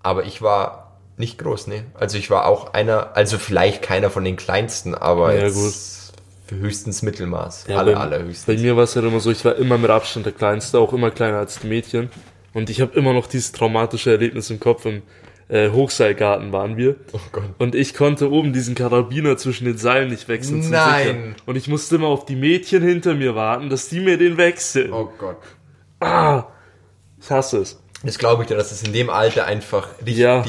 Aber ich war nicht groß, ne? Also ich war auch einer, also vielleicht keiner von den kleinsten, aber Ja, jetzt für höchstens Mittelmaß. Ja, Alle, bei, allerhöchstens. Bei mir war es halt immer so, ich war immer mit Abstand der Kleinste, auch immer kleiner als die Mädchen. Und ich habe immer noch dieses traumatische Erlebnis im Kopf. Im äh, Hochseilgarten waren wir. Oh Gott. Und ich konnte oben diesen Karabiner zwischen den Seilen nicht wechseln. Nein. Sichern. Und ich musste immer auf die Mädchen hinter mir warten, dass die mir den wechseln. Oh Gott. Ah, ich hasse es. Das glaube ich dir, dass es in dem Alter einfach richtig Ja.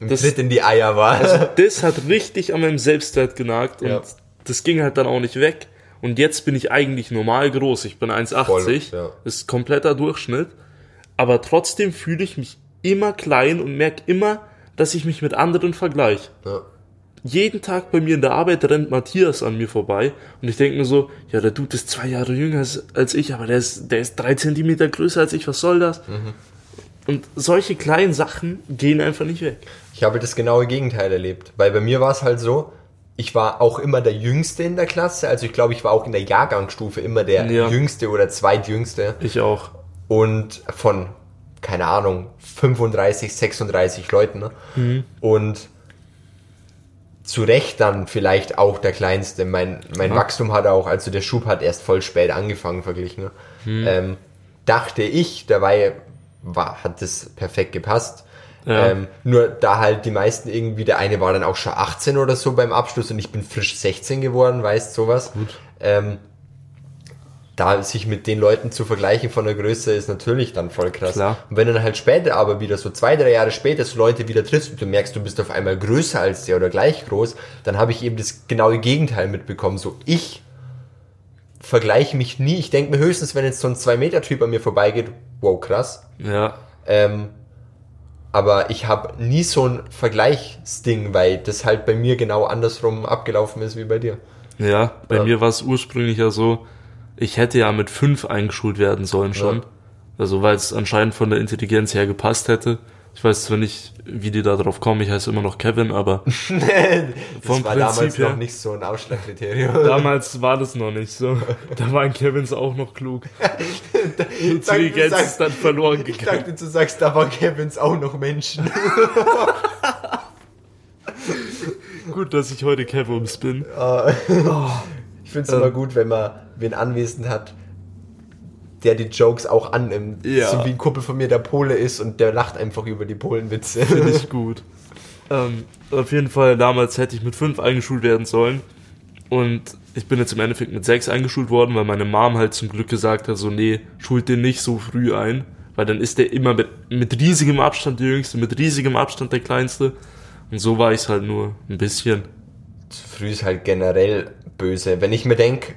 ein Das- Tritt in die Eier war. Das hat richtig an meinem Selbstwert genagt und Ja. das ging halt dann auch nicht weg. Und jetzt bin ich eigentlich normal groß. Ich bin 1,80. Voll, ja. Das ist kompletter Durchschnitt. Aber trotzdem fühle ich mich immer klein und merke immer, dass ich mich mit anderen vergleiche. ja. Jeden Tag bei mir in der Arbeit rennt Matthias an mir vorbei und ich denke mir so, ja, der Dude ist zwei Jahre jünger als, als ich, aber der ist, der ist drei Zentimeter größer als ich, was soll das? Mhm. Und solche kleinen Sachen gehen einfach nicht weg. Ich habe das genaue Gegenteil erlebt. Weil bei mir war es halt so, ich war auch immer der Jüngste in der Klasse. Also ich glaube, ich war auch in der Jahrgangsstufe immer der Ja. Jüngste oder Zweitjüngste. Ich auch. Und von, keine Ahnung, 35, 36 Leuten. Ne? Und zu Recht dann vielleicht auch der Kleinste. Mein, mein Ja. Wachstum hat auch, also der Schub hat erst voll spät angefangen verglichen. Ne? Ähm, dachte ich, dabei war, hat das perfekt gepasst. Ja. Ähm, nur da halt die meisten irgendwie, der eine war dann auch schon 18 oder so beim Abschluss und ich bin frisch 16 geworden, weißt sowas. Ähm, da sich mit den Leuten zu vergleichen von der Größe ist natürlich dann voll krass. Klar. Und wenn du dann halt später aber wieder, so zwei, drei Jahre später, so Leute wieder triffst und du merkst, du bist auf einmal größer als der oder gleich groß, dann habe ich eben das genaue Gegenteil mitbekommen. So ich vergleiche mich nie. Ich denke mir höchstens, wenn jetzt so ein 2-Meter-Typ an mir vorbeigeht, wow, krass. Ja. Ähm, aber ich habe nie so ein Vergleichsding, weil das halt bei mir genau andersrum abgelaufen ist wie bei dir. Ja, bei Ja. mir war es ursprünglich ja so, ich hätte ja mit fünf eingeschult werden sollen schon. Ja. Also weil es anscheinend von der Intelligenz her gepasst hätte. Ich weiß zwar nicht, wie die da drauf kommen, ich heiße immer noch Kevin, aber das Vom war Prinzip damals her. noch nicht so ein Ausschlagkriterium. damals war das noch nicht so. Da waren Kevins auch noch klug. Die Intelligenz sagst- ist dann verloren Ich gegangen. dachte, du sagst, da waren Kevins auch noch Menschen. Gut, dass ich heute Kevins bin. Ich finde es immer gut, wenn man wen anwesend hat, der die Jokes auch annimmt. Ja. So wie ein Kumpel von mir, der Pole ist und der lacht einfach über die Polenwitze. Finde ich gut. Ähm, auf jeden Fall, damals hätte ich mit fünf eingeschult werden sollen. Und ich bin jetzt im Endeffekt mit sechs eingeschult worden, weil meine Mom halt zum Glück gesagt hat, so, nee, schult den nicht so früh ein. Weil dann ist der immer mit, mit riesigem Abstand der Jüngste, mit riesigem Abstand der Kleinste. Und so war ich halt nur ein bisschen. Früh ist halt generell böse. Wenn ich mir denke,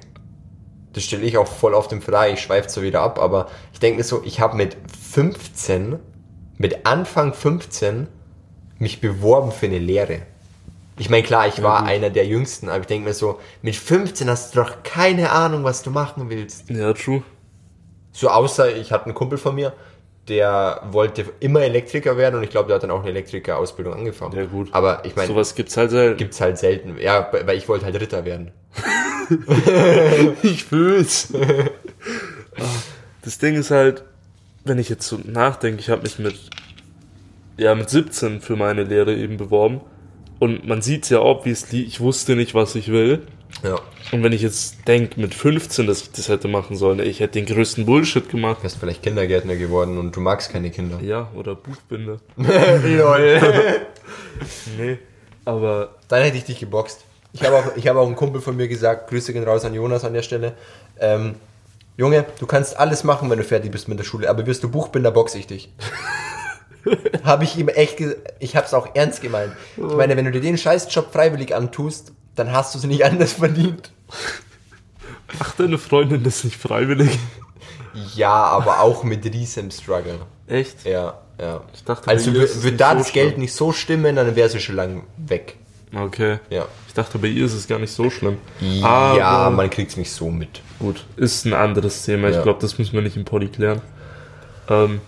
das stelle ich auch voll auf dem Frei, ich schweife so wieder ab, aber ich denke mir so, ich habe mit 15, mit Anfang 15, mich beworben für eine Lehre. Ich meine, klar, ich war einer der Jüngsten, aber ich denke mir so, mit 15 hast du doch keine Ahnung, was du machen willst. Ja, true. So außer ich hatte einen Kumpel von mir, der wollte immer Elektriker werden und ich glaube, der hat dann auch eine Elektrikerausbildung angefangen. Ja, gut. Aber ich meine, Sowas gibt's halt selten. gibt's halt selten. Ja, weil ich wollte halt Ritter werden. Ich fühl's. das Ding ist halt, wenn ich jetzt so nachdenke, ich habe mich mit, ja, mit 17 für meine Lehre eben beworben. Und man sieht's ja obviously, ich wusste nicht, was ich will. Ja. Und wenn ich jetzt denke, mit 15, dass ich das hätte machen sollen, ich hätte den größten Bullshit gemacht. Du bist vielleicht Kindergärtner geworden und du magst keine Kinder. Ja, oder Buchbinder. Lol. Nee. Aber, Dann hätte ich dich geboxt. Ich habe auch, ich habe auch einen Kumpel von mir gesagt, Grüße gehen raus an Jonas an der Stelle. Ähm, Junge, du kannst alles machen, wenn du fertig bist mit der Schule, aber wirst du Buchbinder, boxe ich dich. habe ich ihm echt, ich habe es auch ernst gemeint. Ich meine, wenn du dir den Scheißjob freiwillig antust, dann hast du es nicht anders verdient. macht deine Freundin das nicht freiwillig? Ja, aber auch mit riesem Struggle. Echt? Ja, ja. Ich dachte, also würde da so das Geld schlimm. nicht so stimmen, dann wäre sie schon lang weg. Okay. Ja. Ich dachte, bei ihr ist es gar nicht so schlimm. ja, Aber- man kriegt es nicht so mit. Gut, ist ein anderes Thema. Ich Ja. glaube, das müssen wir nicht im Poddy klären. Ähm,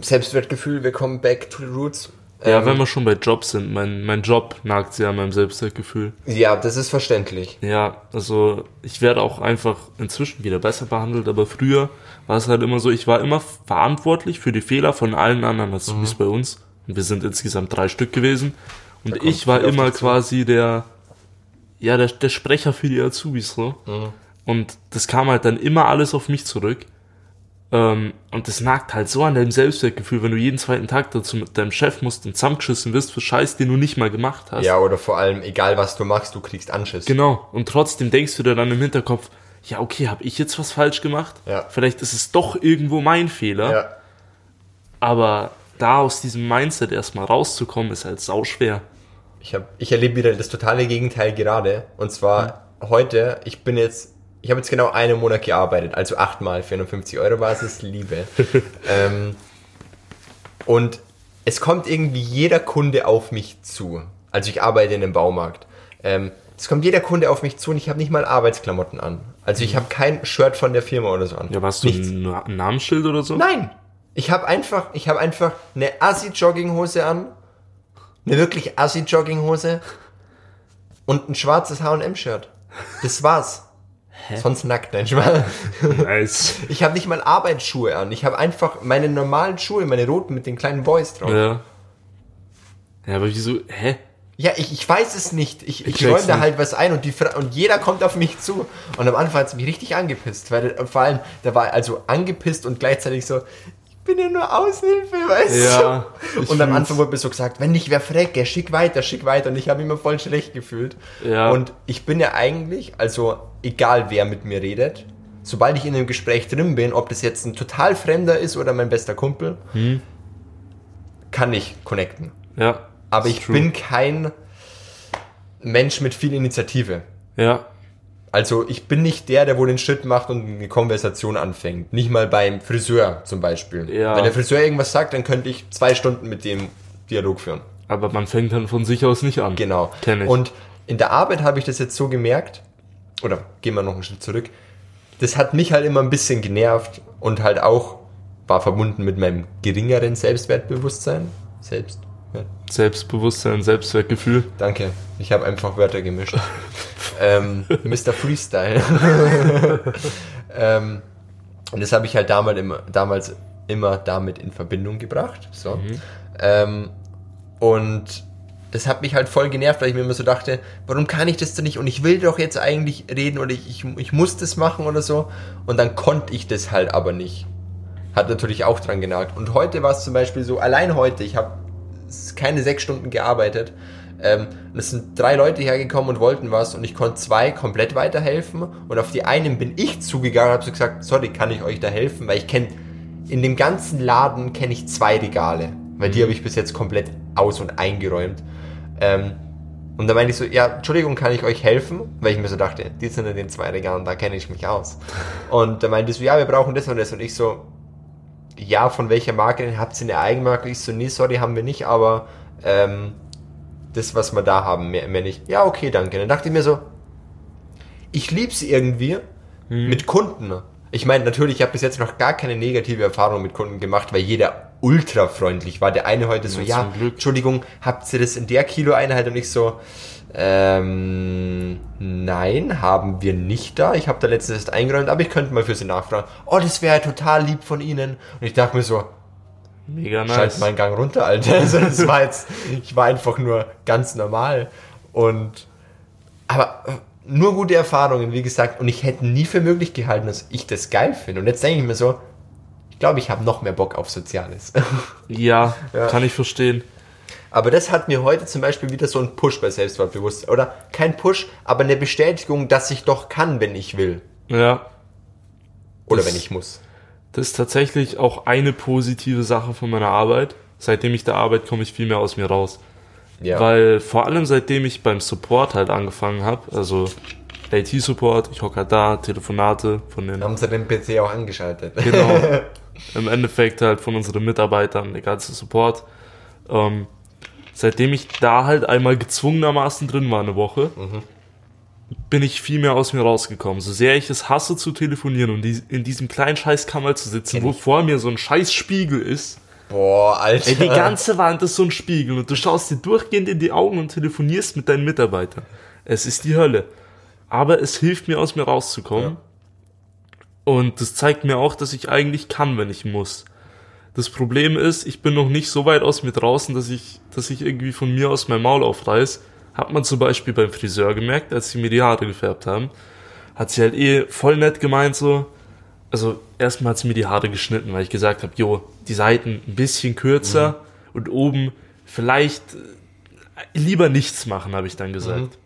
Selbstwertgefühl, wir kommen back to the roots. Ja, Ähm, wenn wir schon bei Jobs sind, mein, mein Job nagt sehr an meinem Selbstwertgefühl. ja, das ist verständlich. Ja, also ich werde auch einfach inzwischen wieder besser behandelt, aber früher war es halt immer so, ich war immer verantwortlich für die Fehler von allen anderen, also Mhm. bei uns. Und wir sind insgesamt drei Stück gewesen. Und ich war immer quasi der, ja, der, der Sprecher für die Azubis, so. Mhm. Und das kam halt dann immer alles auf mich zurück. Ähm, und das nagt halt so an deinem Selbstwertgefühl, wenn du jeden zweiten Tag dazu mit deinem Chef musst und zusammengeschissen wirst für Scheiß, den du nicht mal gemacht hast. Ja, oder vor allem, egal was du machst, du kriegst Anschiss. Genau. Und trotzdem denkst du dir dann im Hinterkopf, ja, okay, habe ich jetzt was falsch gemacht? Ja. Vielleicht ist es doch irgendwo mein Fehler. Ja. Aber da aus diesem Mindset erstmal rauszukommen, ist halt sau schwer. Ich, hab, ich erlebe wieder das totale Gegenteil gerade. Und zwar heute, ich bin jetzt, ich habe jetzt genau einen Monat gearbeitet, also achtmal 450 Euro Basis, Liebe. ähm, und es kommt irgendwie jeder Kunde auf mich zu. Also ich arbeite in einem Baumarkt. Ähm, es kommt jeder Kunde auf mich zu und ich habe nicht mal Arbeitsklamotten an. Also ich habe kein Shirt von der Firma oder so an. Ja, warst du Nichts. ein, Namensschild oder so? Nein. Ich habe einfach, ich habe einfach eine Assi-Jogginghose an, eine wirklich Assi-Jogginghose und ein schwarzes H&M-Shirt. Das war's. Sonst nackt, nein, Spaß. Nice. Ich habe nicht mal Arbeitsschuhe an. Ich habe einfach meine normalen Schuhe, meine roten mit den kleinen Boys drauf. Ja, ja. Ja, aber wieso, hä? ich, ich weiß es nicht. Ich, ich, check's räume da halt was ein und, die, Fra- und jeder kommt auf mich zu. Und am Anfang hat es mich richtig angepisst. Weil äh, vor allem, da war also angepisst und gleichzeitig so, ich bin ja nur Aushilfe, weißt Ja, du? ich Und am. Anfang wurde mir so gesagt, wenn nicht, wer Frecke, schick weiter, schick weiter. Und ich habe mich immer voll schlecht gefühlt. Ja. Und ich bin ja eigentlich, also egal wer mit mir redet, sobald ich in einem Gespräch drin bin, ob das jetzt ein total Fremder ist oder mein bester Kumpel, Hm. kann ich connecten. Ja. Aber ich true. bin kein Mensch mit viel Initiative. Ja. Also ich bin nicht der, der wo den Schritt macht und eine Konversation anfängt. Nicht mal beim Friseur zum Beispiel. Ja. Wenn der Friseur irgendwas sagt, dann könnte ich zwei Stunden mit dem Dialog führen. Aber man fängt dann von sich aus nicht an. Genau. Kenn ich. Und in der Arbeit habe ich das jetzt so gemerkt, oder gehen wir noch einen Schritt zurück, das hat mich halt immer ein bisschen genervt und halt auch war verbunden mit meinem geringeren Selbstwertbewusstsein. Selbst. Ja, Selbstbewusstsein, Selbstwertgefühl. danke, ich habe einfach Wörter gemischt. ähm, Mr. Freestyle. ähm, und das habe ich halt damals immer, damals immer damit in Verbindung gebracht. So. Ähm, und das hat mich halt voll genervt, weil ich mir immer so dachte, warum kann ich das denn nicht? Und ich will doch jetzt eigentlich reden oder ich, ich, ich muss das machen oder so. Und dann konnte ich das halt aber nicht. Hat natürlich auch dran genagt. Und heute war es zum Beispiel so, allein heute, ich habe keine sechs Stunden gearbeitet. Ähm, es sind drei Leute hergekommen und wollten was und ich konnte zwei komplett weiterhelfen. Und auf die einen bin ich zugegangen und habe so gesagt, sorry, kann ich euch da helfen? Weil ich kenne, in dem ganzen Laden kenne ich zwei Regale. Weil die habe ich bis jetzt komplett aus- und eingeräumt. Ähm, und da meinte ich so, ja, Entschuldigung, kann ich euch helfen? Weil ich mir so dachte, die sind in den zwei Regalen, da kenne ich mich aus. Und da meinte ich so, ja, wir brauchen das und das. Und ich so, ja, von welcher Marke denn? Habt ihr eine Eigenmarke? Ich so, nee, sorry, haben wir nicht, aber ähm, das, was wir da haben, mehr, mehr nicht. Ja, okay, danke. Dann dachte ich mir so, ich lieb's irgendwie mit Kunden. Ich meine, natürlich, ich habe bis jetzt noch gar keine negative Erfahrung mit Kunden gemacht, weil jeder ultra freundlich war. Der eine heute so, Ja, Glück. Entschuldigung, habt ihr das in der Kiloeinheit? Und ich so, ähm, nein, haben wir nicht da. Ich habe da letztens erst eingeräumt, aber ich könnte mal für Sie nachfragen. Oh, das wäre total lieb von Ihnen. Und ich dachte mir so, Mega schalt nice. meinen Gang runter, Alter. Also das war jetzt, ich war einfach nur ganz normal. Und, aber äh, nur gute Erfahrungen, wie gesagt. Und ich hätte nie für möglich gehalten, dass ich das geil finde. Und jetzt denke ich mir so, ich glaube, ich habe noch mehr Bock auf Soziales. Ja, Ja. kann ich verstehen. Aber das hat mir heute zum Beispiel wieder so einen Push bei Selbstwertbewusstsein. Oder kein Push, aber eine Bestätigung, dass ich doch kann, wenn ich will. Ja, Oder Das- wenn ich muss. das ist tatsächlich auch eine positive Sache von meiner Arbeit. Seitdem ich da arbeite, komme ich viel mehr aus mir raus. Ja. Weil vor allem seitdem ich beim Support halt angefangen habe, also IT-Support, ich hocke halt da, Telefonate von den, haben sie den PC auch angeschaltet. genau, im Endeffekt halt von unseren Mitarbeitern, der ganze Support. Ähm, seitdem ich da halt einmal gezwungenermaßen drin war eine Woche, bin ich viel mehr aus mir rausgekommen. So sehr ich es hasse zu telefonieren und die, in diesem kleinen Scheißkammer zu sitzen, wo vor mir so ein scheiß Spiegel ist. Boah, Alter. Ey, die ganze Wand ist so ein Spiegel und du schaust dir durchgehend in die Augen und telefonierst mit deinen Mitarbeitern. Es ist die Hölle. Aber es hilft mir aus mir rauszukommen. Und das zeigt mir auch, dass ich eigentlich kann, wenn ich muss. Das Problem ist, ich bin noch nicht so weit aus mir draußen, dass ich, dass ich irgendwie von mir aus mein Maul aufreiß. Hat man zum Beispiel beim Friseur gemerkt, als sie mir die Haare gefärbt haben. Hat sie halt eh voll nett gemeint so. Also erstmal hat sie mir die Haare geschnitten, weil ich gesagt habe, jo, die Seiten ein bisschen kürzer und oben vielleicht äh, lieber nichts machen, habe ich dann gesagt.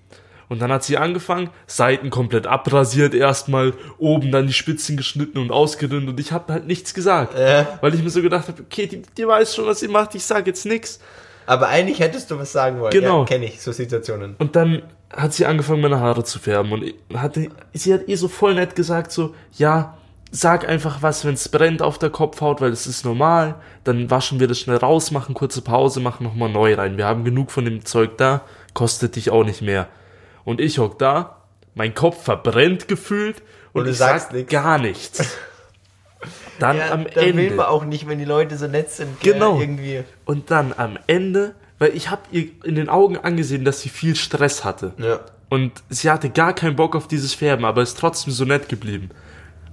Und dann hat sie angefangen, Seiten komplett abrasiert erstmal, oben dann die Spitzen geschnitten und ausgedünnt und ich habe halt nichts gesagt. Ja. Weil ich mir so gedacht habe, okay, die, die weiß schon, was sie macht, ich sage jetzt nichts. Aber eigentlich hättest du was sagen wollen. Genau. Ja, kenne ich, so Situationen. Und dann hat sie angefangen, meine Haare zu färben. Und hatte, sie hat eh so voll nett gesagt, so, ja, sag einfach was, wenn es brennt auf der Kopfhaut, weil es ist normal. Dann waschen wir das schnell raus, machen kurze Pause, machen nochmal neu rein. Wir haben genug von dem Zeug da, kostet dich auch nicht mehr. Und ich hock da, mein Kopf verbrennt gefühlt und, Und du ich sagst sag nix. gar nichts. Dann am da will Ende. man auch nicht, wenn die Leute so nett sind. Genau. Irgendwie. Und dann am Ende, weil ich habe ihr in den Augen angesehen, dass sie viel Stress hatte. Ja. Und sie hatte gar keinen Bock auf dieses Färben, aber ist trotzdem so nett geblieben.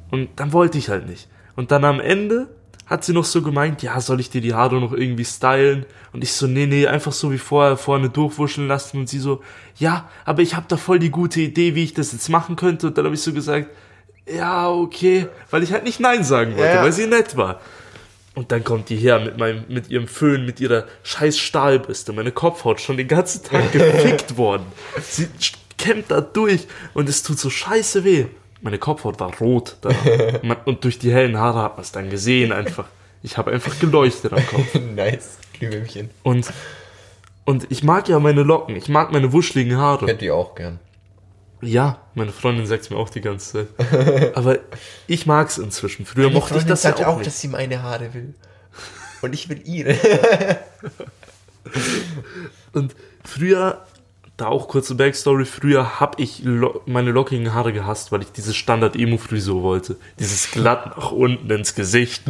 Und dann wollte ich halt nicht. Und dann am Ende hat sie noch so gemeint, ja, soll ich dir die Haare noch irgendwie stylen? Und ich so, nee, nee, einfach so wie vorher vorne durchwuscheln lassen. Und sie so, ja, aber ich habe da voll die gute Idee, wie ich das jetzt machen könnte. Und dann habe ich so gesagt, ja, okay, weil ich halt nicht Nein sagen wollte, Ja, weil sie nett war. Und dann kommt die her mit meinem, mit ihrem Föhn, mit ihrer scheiß Stahlbürste. Meine Kopfhaut schon den ganzen Tag gefickt worden. Sie kämmt da durch und es tut so scheiße weh. Meine Kopfhaut war rot da. Man- Und durch die hellen Haare hat man es dann gesehen einfach. Ich habe einfach geleuchtet am Kopf. nice. Glühwürmchen. Und, und ich mag ja meine Locken. Ich mag meine wuscheligen Haare. Hätte ich auch gern. Ja, meine Freundin sagt es mir auch die ganze Zeit. Aber ich mag es inzwischen. Früher mochte ich das ja sagt auch, auch, nicht. dass sie meine Haare will. Und ich will ihre. Und früher, da auch kurze Backstory, früher habe ich lo meine lockigen Haare gehasst, weil ich diese Standard-Emo-Frisur wollte. Dieses glatt nach unten ins Gesicht.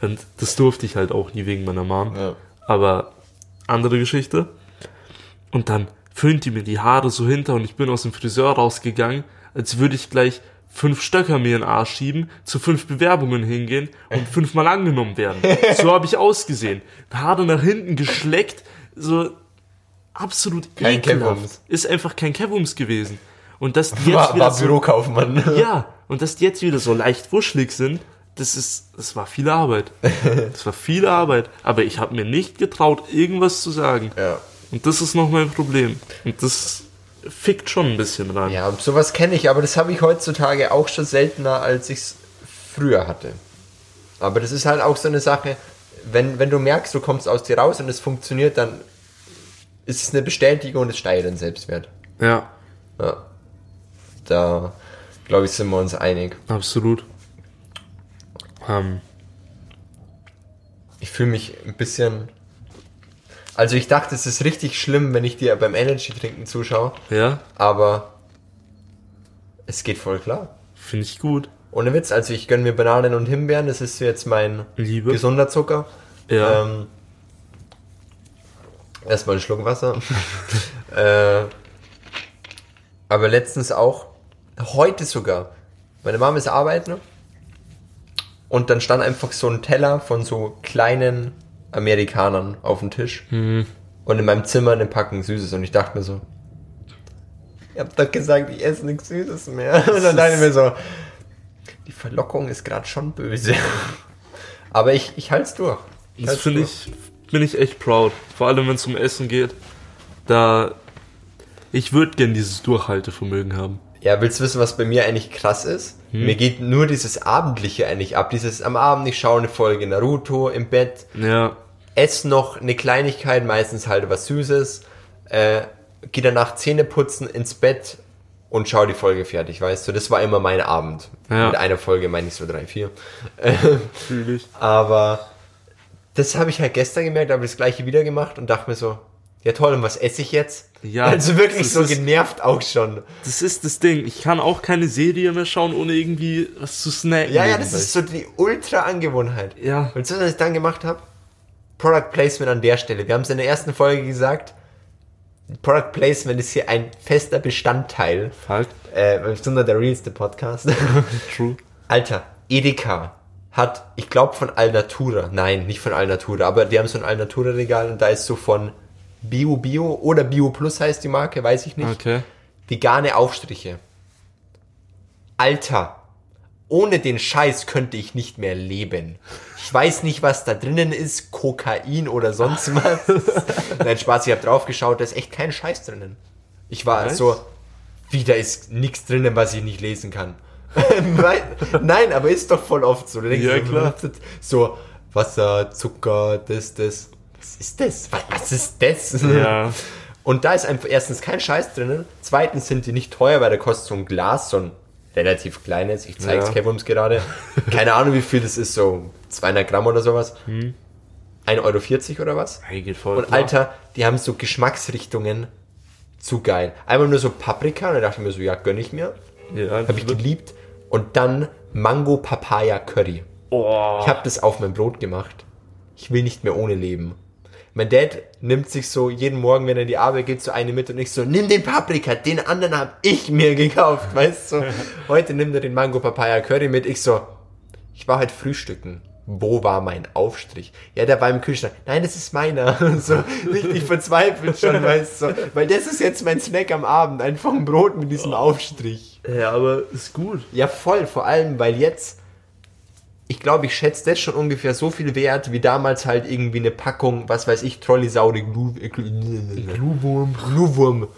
Und das durfte ich halt auch nie wegen meiner Mom. Ja. Aber andere Geschichte. Und dann föhnt die mir die Haare so hinter und ich bin aus dem Friseur rausgegangen, als würde ich gleich fünf Stöcker mir in den Arsch schieben, zu fünf Bewerbungen hingehen und fünfmal angenommen werden. So habe ich ausgesehen. Haare nach hinten geschleckt, so absolut Kein ekelhaft. Kevums. Ist einfach kein Kevums gewesen. Und dass die jetzt War, wieder war so, Bürokaufmann. ja, und dass die jetzt wieder so leicht wuschelig sind, das ist, das war viel Arbeit. Das war viel Arbeit. Aber ich habe mir nicht getraut, irgendwas zu sagen. Ja. Und das ist noch mein Problem. Und das fickt schon ein bisschen rein. Ja, sowas kenne ich, aber das habe ich heutzutage auch schon seltener, als ich es früher hatte. Aber das ist halt auch so eine Sache, wenn, wenn du merkst, du kommst aus dir raus und es funktioniert, dann ist es eine Bestätigung und es steigert den Selbstwert. ja Ja. Da, glaube ich, sind wir uns einig. absolut. Ähm, Ich fühle mich ein bisschen. Also ich dachte, es ist richtig schlimm, wenn ich dir beim Energy trinken zuschaue, ja, aber es geht voll klar. finde ich gut. Ohne Witz, also ich gönne mir Bananen und Himbeeren, das ist jetzt mein Liebe. gesunder Zucker. Ja. Ähm, erstmal einen Schluck Wasser. äh, aber letztens auch, heute sogar, meine Mama ist arbeiten und dann stand einfach so ein Teller von so kleinen Amerikanern auf dem Tisch Mhm. und in meinem Zimmer eine Packung Süßes und ich dachte mir so, ich hab doch gesagt, ich esse nichts Süßes mehr. Und dann dachte ich mir so, die Verlockung ist gerade schon böse. Aber ich, ich halte es durch. Das halt's finde durch. ich, bin ich echt proud. Vor allem, wenn es um Essen geht. Da, ich würde gern dieses Durchhaltevermögen haben. Ja, willst du wissen, was bei mir eigentlich krass ist? Hm. Mir geht nur dieses Abendliche eigentlich ab. Dieses am Abend, ich schaue eine Folge Naruto im Bett, Ja, esse noch eine Kleinigkeit, meistens halt was Süßes, äh, gehe danach Zähne putzen, ins Bett und schaue die Folge fertig, weißt du? Das war immer mein Abend. Ja. Mit einer Folge meine ich so drei, vier. Aber das habe ich halt gestern gemerkt, habe das gleiche wieder gemacht und dachte mir so, ja toll, und was esse ich jetzt? Ja, also wirklich so ist- genervt auch schon. Das ist das Ding. Ich kann auch keine Serie mehr schauen, ohne irgendwie was zu snacken. Ja, ja, das ist so die Ultra-Angewohnheit. Ja. Und so, was ich dann gemacht habe? Product Placement an der Stelle. Wir haben es in der ersten Folge gesagt. Product Placement ist hier ein fester Bestandteil. Fuck. Äh, besonders der realste Podcast. True. Alter, Edeka hat, ich glaube von Alnatura, nein, nicht von Alnatura, aber die haben so ein Alnatura-Regal und da ist so von Bio Bio oder Bio Plus heißt die Marke, weiß ich nicht. Okay. Vegane Aufstriche. Alter, ohne den Scheiß könnte ich nicht mehr leben. Ich weiß nicht, was da drinnen ist, Kokain oder sonst was. Nein, Spaß, ich habe drauf geschaut, da ist echt kein Scheiß drinnen. Ich war Was? so, wie, da ist nichts drinnen, was ich nicht lesen kann. Nein, aber ist doch voll oft so. Denkst Ja, klar. So, Wasser, Zucker, das, das. Was ist das? Was, ist das? Ja. Und da ist einfach erstens kein Scheiß drinnen. Zweitens sind die nicht teuer, weil da kostet so ein Glas, so ein relativ kleines. Ich zeig's Ja. Kevums gerade. Keine Ahnung, wie viel das ist, so 200 Gramm oder sowas. 1,40 Euro oder was? Hey, geht voll. Und klar. Alter, die haben so Geschmacksrichtungen zu geil. Einmal nur so Paprika, und da dachte ich mir so, ja, gönn ich mir. Ja, Hab ich geliebt. Und dann Mango Papaya Curry. oh, Ich habe das auf mein Brot gemacht. Ich will nicht mehr ohne leben. Mein Dad nimmt sich so jeden Morgen, wenn er in die Arbeit geht, so eine mit und ich so, nimm den Paprika, den anderen habe ich mir gekauft, weißt du? Heute nimmt er den Mango Papaya Curry mit. Ich so, ich war halt frühstücken. Wo war mein Aufstrich? Ja, der war im Kühlschrank. Nein, das ist meiner. So richtig verzweifelt schon, weißt du? Weil das ist jetzt mein Snack am Abend. Einfach ein Brot mit diesem Aufstrich. ja, aber ist gut. Ja, voll. Vor allem, weil jetzt, ich glaube, ich schätze das schon ungefähr so viel wert, wie damals halt irgendwie eine Packung, was weiß ich, Trolli saure Glu äh, Glu- Gluwurm. Gluwurm.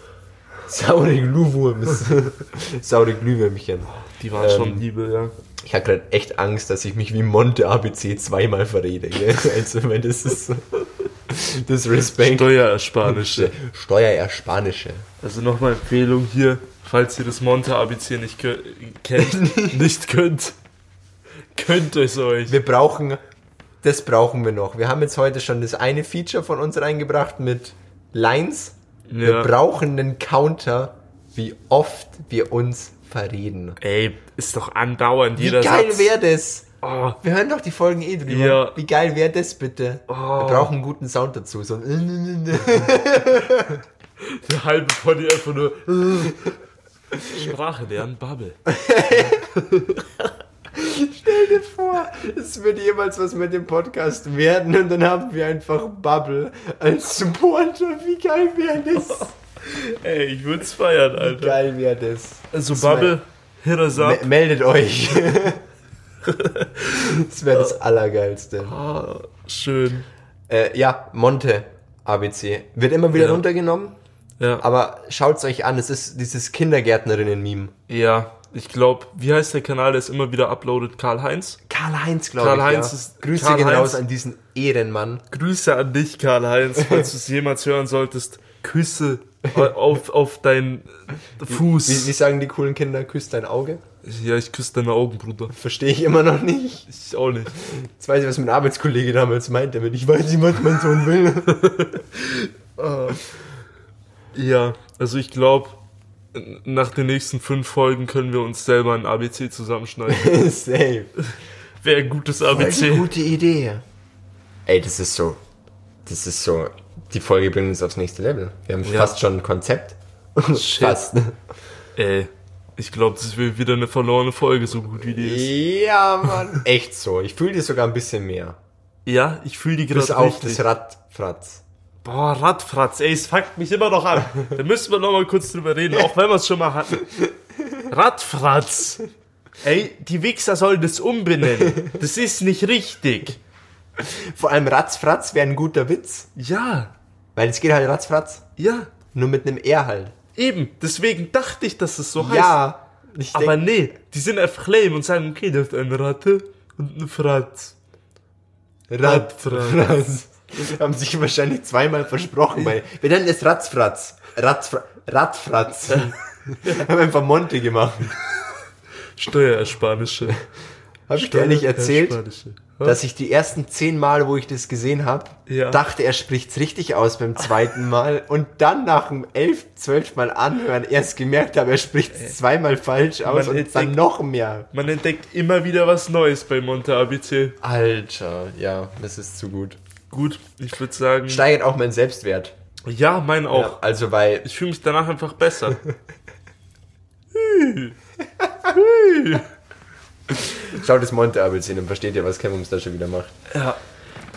Saure Gluwurms. saure Glühwürmchen. Die waren Ähm, schon Liebe, ja. Ich habe gerade echt Angst, dass ich mich wie Monte ABC zweimal verrede. Gell? Also, weil das ist so- das Respekt. Steuerersparnische. Steuerersparnische. Also nochmal Empfehlung hier, falls ihr das Monte ABC nicht kennt, nicht könnt, könnt es euch. Wir brauchen, das brauchen wir noch. Wir haben jetzt heute schon das eine Feature von uns reingebracht mit Lines. Wir Ja. brauchen einen Counter, wie oft wir uns verreden. Ey, ist doch andauernd Wie jeder geil wäre das? Oh, Wir hören doch die Folgen eh drüber. Ja. Wie geil wäre das bitte? Oh. Wir brauchen einen guten Sound dazu. So ein der halbe Pony einfach nur. Sprache lernen, Bubble. vor, es wird jemals was mit dem Podcast werden und dann haben wir einfach Bubble als Supporter. Wie geil wäre das? Ey, ich würd's feiern, Wie Alter. geil wäre das? Also Das Bubble, hit us up. Me meldet euch. das wäre das Allergeilste. Ah, schön. Äh, ja, Monte ABC. Wird immer wieder Ja. runtergenommen, Ja. aber schaut's euch an, es ist dieses Kindergärtnerinnen-Meme. Ja, ich glaube, wie heißt der Kanal, der es immer wieder uploadet? Karl-Heinz? Karl-Heinz, glaube ich. Karl-Heinz ja. ist- Grüße Karl-Heinz- gehen raus an diesen Ehrenmann. Grüße an dich, Karl-Heinz, falls du es jemals hören solltest. Küsse auf, auf dein Fuß. Wie, wie sagen die coolen Kinder, küsst dein Auge? ja, ich küsse deine Augen, Bruder. Verstehe ich immer noch nicht. Ich auch nicht. Jetzt weiß ich, was mein Arbeitskollege damals meinte, wenn ich weiß nicht, was mein Sohn will. Ja, also ich glaube, nach den nächsten fünf Folgen können wir uns selber ein ABC zusammenschneiden. Safe. Wäre ein gutes Voll die ABC. gute Idee. Ey, das ist so. Das ist so. Die Folge bringt uns aufs nächste Level. Wir haben Ja. fast schon ein Konzept. Shit. Fast. Ey, ich glaube, das wird wieder eine verlorene Folge, so gut wie die ist. Ja, Mann. Echt so. Ich fühle die sogar ein bisschen mehr. Ja, ich fühle die Bis gerade auf richtig. das Radfratz. Boah, Radfratz, ey, es fuckt mich immer noch an. Da müssen wir noch mal kurz drüber reden, auch wenn wir es schon mal hatten. Radfratz. Ey, die Wichser sollen das umbenennen. Das ist nicht richtig. Vor allem Ratzfratz wäre ein guter Witz. Ja, Weil es geht halt Ratzfratz. ja, Nur mit einem R halt. eben. Deswegen dachte ich, dass es so heißt. Ja. Aber denk, nee, die sind einfach lame und sagen, okay, das ist eine Ratte und eine Fratz. Radfratz. Haben sich wahrscheinlich zweimal versprochen. Weil wir nennen es Ratzfratz. Ratzfra Radfratz. Haben einfach Monte gemacht. Steuerersparnische. Habe ich dir nicht erzählt. Dass ich die ersten zehn Mal, wo ich das gesehen habe, Ja. dachte, er spricht's richtig aus beim zweiten Mal und dann nach dem elf, zwölf Mal anhören erst gemerkt habe, er spricht's zweimal falsch aus Man und hätte- dann noch mehr. Man entdeckt immer wieder was Neues bei Monte ABC. Alter, ja, das ist zu gut. Gut, ich würde sagen, Steigert auch meinen Selbstwert. ja, mein auch. Ja, also weil Ich fühle mich danach einfach besser. Schaut das Monte ABC und versteht ihr, was Kevums da schon wieder macht. ja,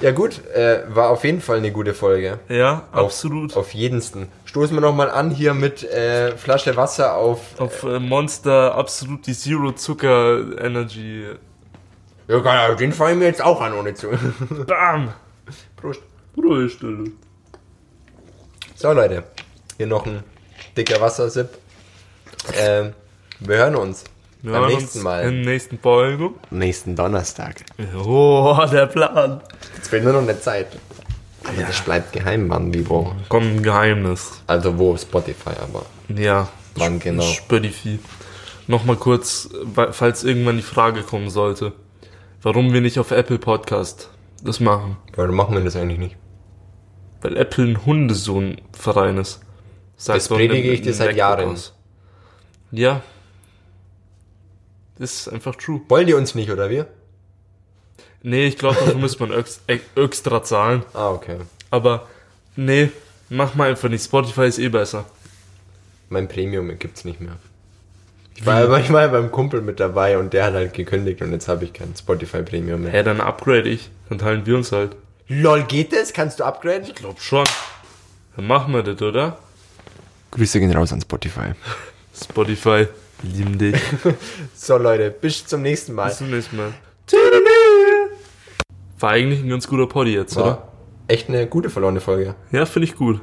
Ja gut, äh, war auf jeden Fall eine gute Folge. ja, Auf- absolut. Auf jedensten. Stoßen wir nochmal an hier mit äh, Flasche Wasser auf. Auf äh, Monster absolut die Zero Zucker Energy. Ja, geil, den fallen mir jetzt auch an, ohne zu. Bam! Prost. Ruhestelle. So Leute, hier noch ein dicker Wassersip. Ähm, wir hören uns Wir beim nächsten Mal. Im nächsten Folge. nächsten Donnerstag. Oh, der Plan. Jetzt fehlt nur noch eine Zeit. Aber das bleibt geheim, wann, wie, wo. Kommt ein Geheimnis. Also wo, Spotify, aber Ja. wann genau. Spotify. Nochmal kurz, falls irgendwann die Frage kommen sollte, warum wir nicht auf Apple Podcast das machen. Warum machen wir das eigentlich nicht? Weil Apple ein Hundesohn-Verein ist. Sagt Das predige ich dir seit Jahren. aus. Ja. Ist einfach true. Wollen die uns nicht, oder wir? Nee, ich glaube, dafür müsste man ex- extra zahlen. Ah, okay. Aber nee, mach mal einfach nicht. Spotify ist eh besser. Mein Premium gibt's nicht mehr. Ich war, aber ich war ja beim Kumpel mit dabei und der hat halt gekündigt und jetzt habe ich kein Spotify Premium mehr. Hä, dann upgrade ich. Dann teilen wir uns halt. LOL, geht das? Kannst du upgraden? Ich glaub schon. Dann machen wir das, oder? Grüße gehen raus an Spotify. Spotify, lieben dich. So Leute, bis zum nächsten Mal. Bis zum nächsten Mal. War eigentlich ein ganz guter Poddy jetzt, oder? War echt eine gute verlorene Folge. Ja, finde ich gut.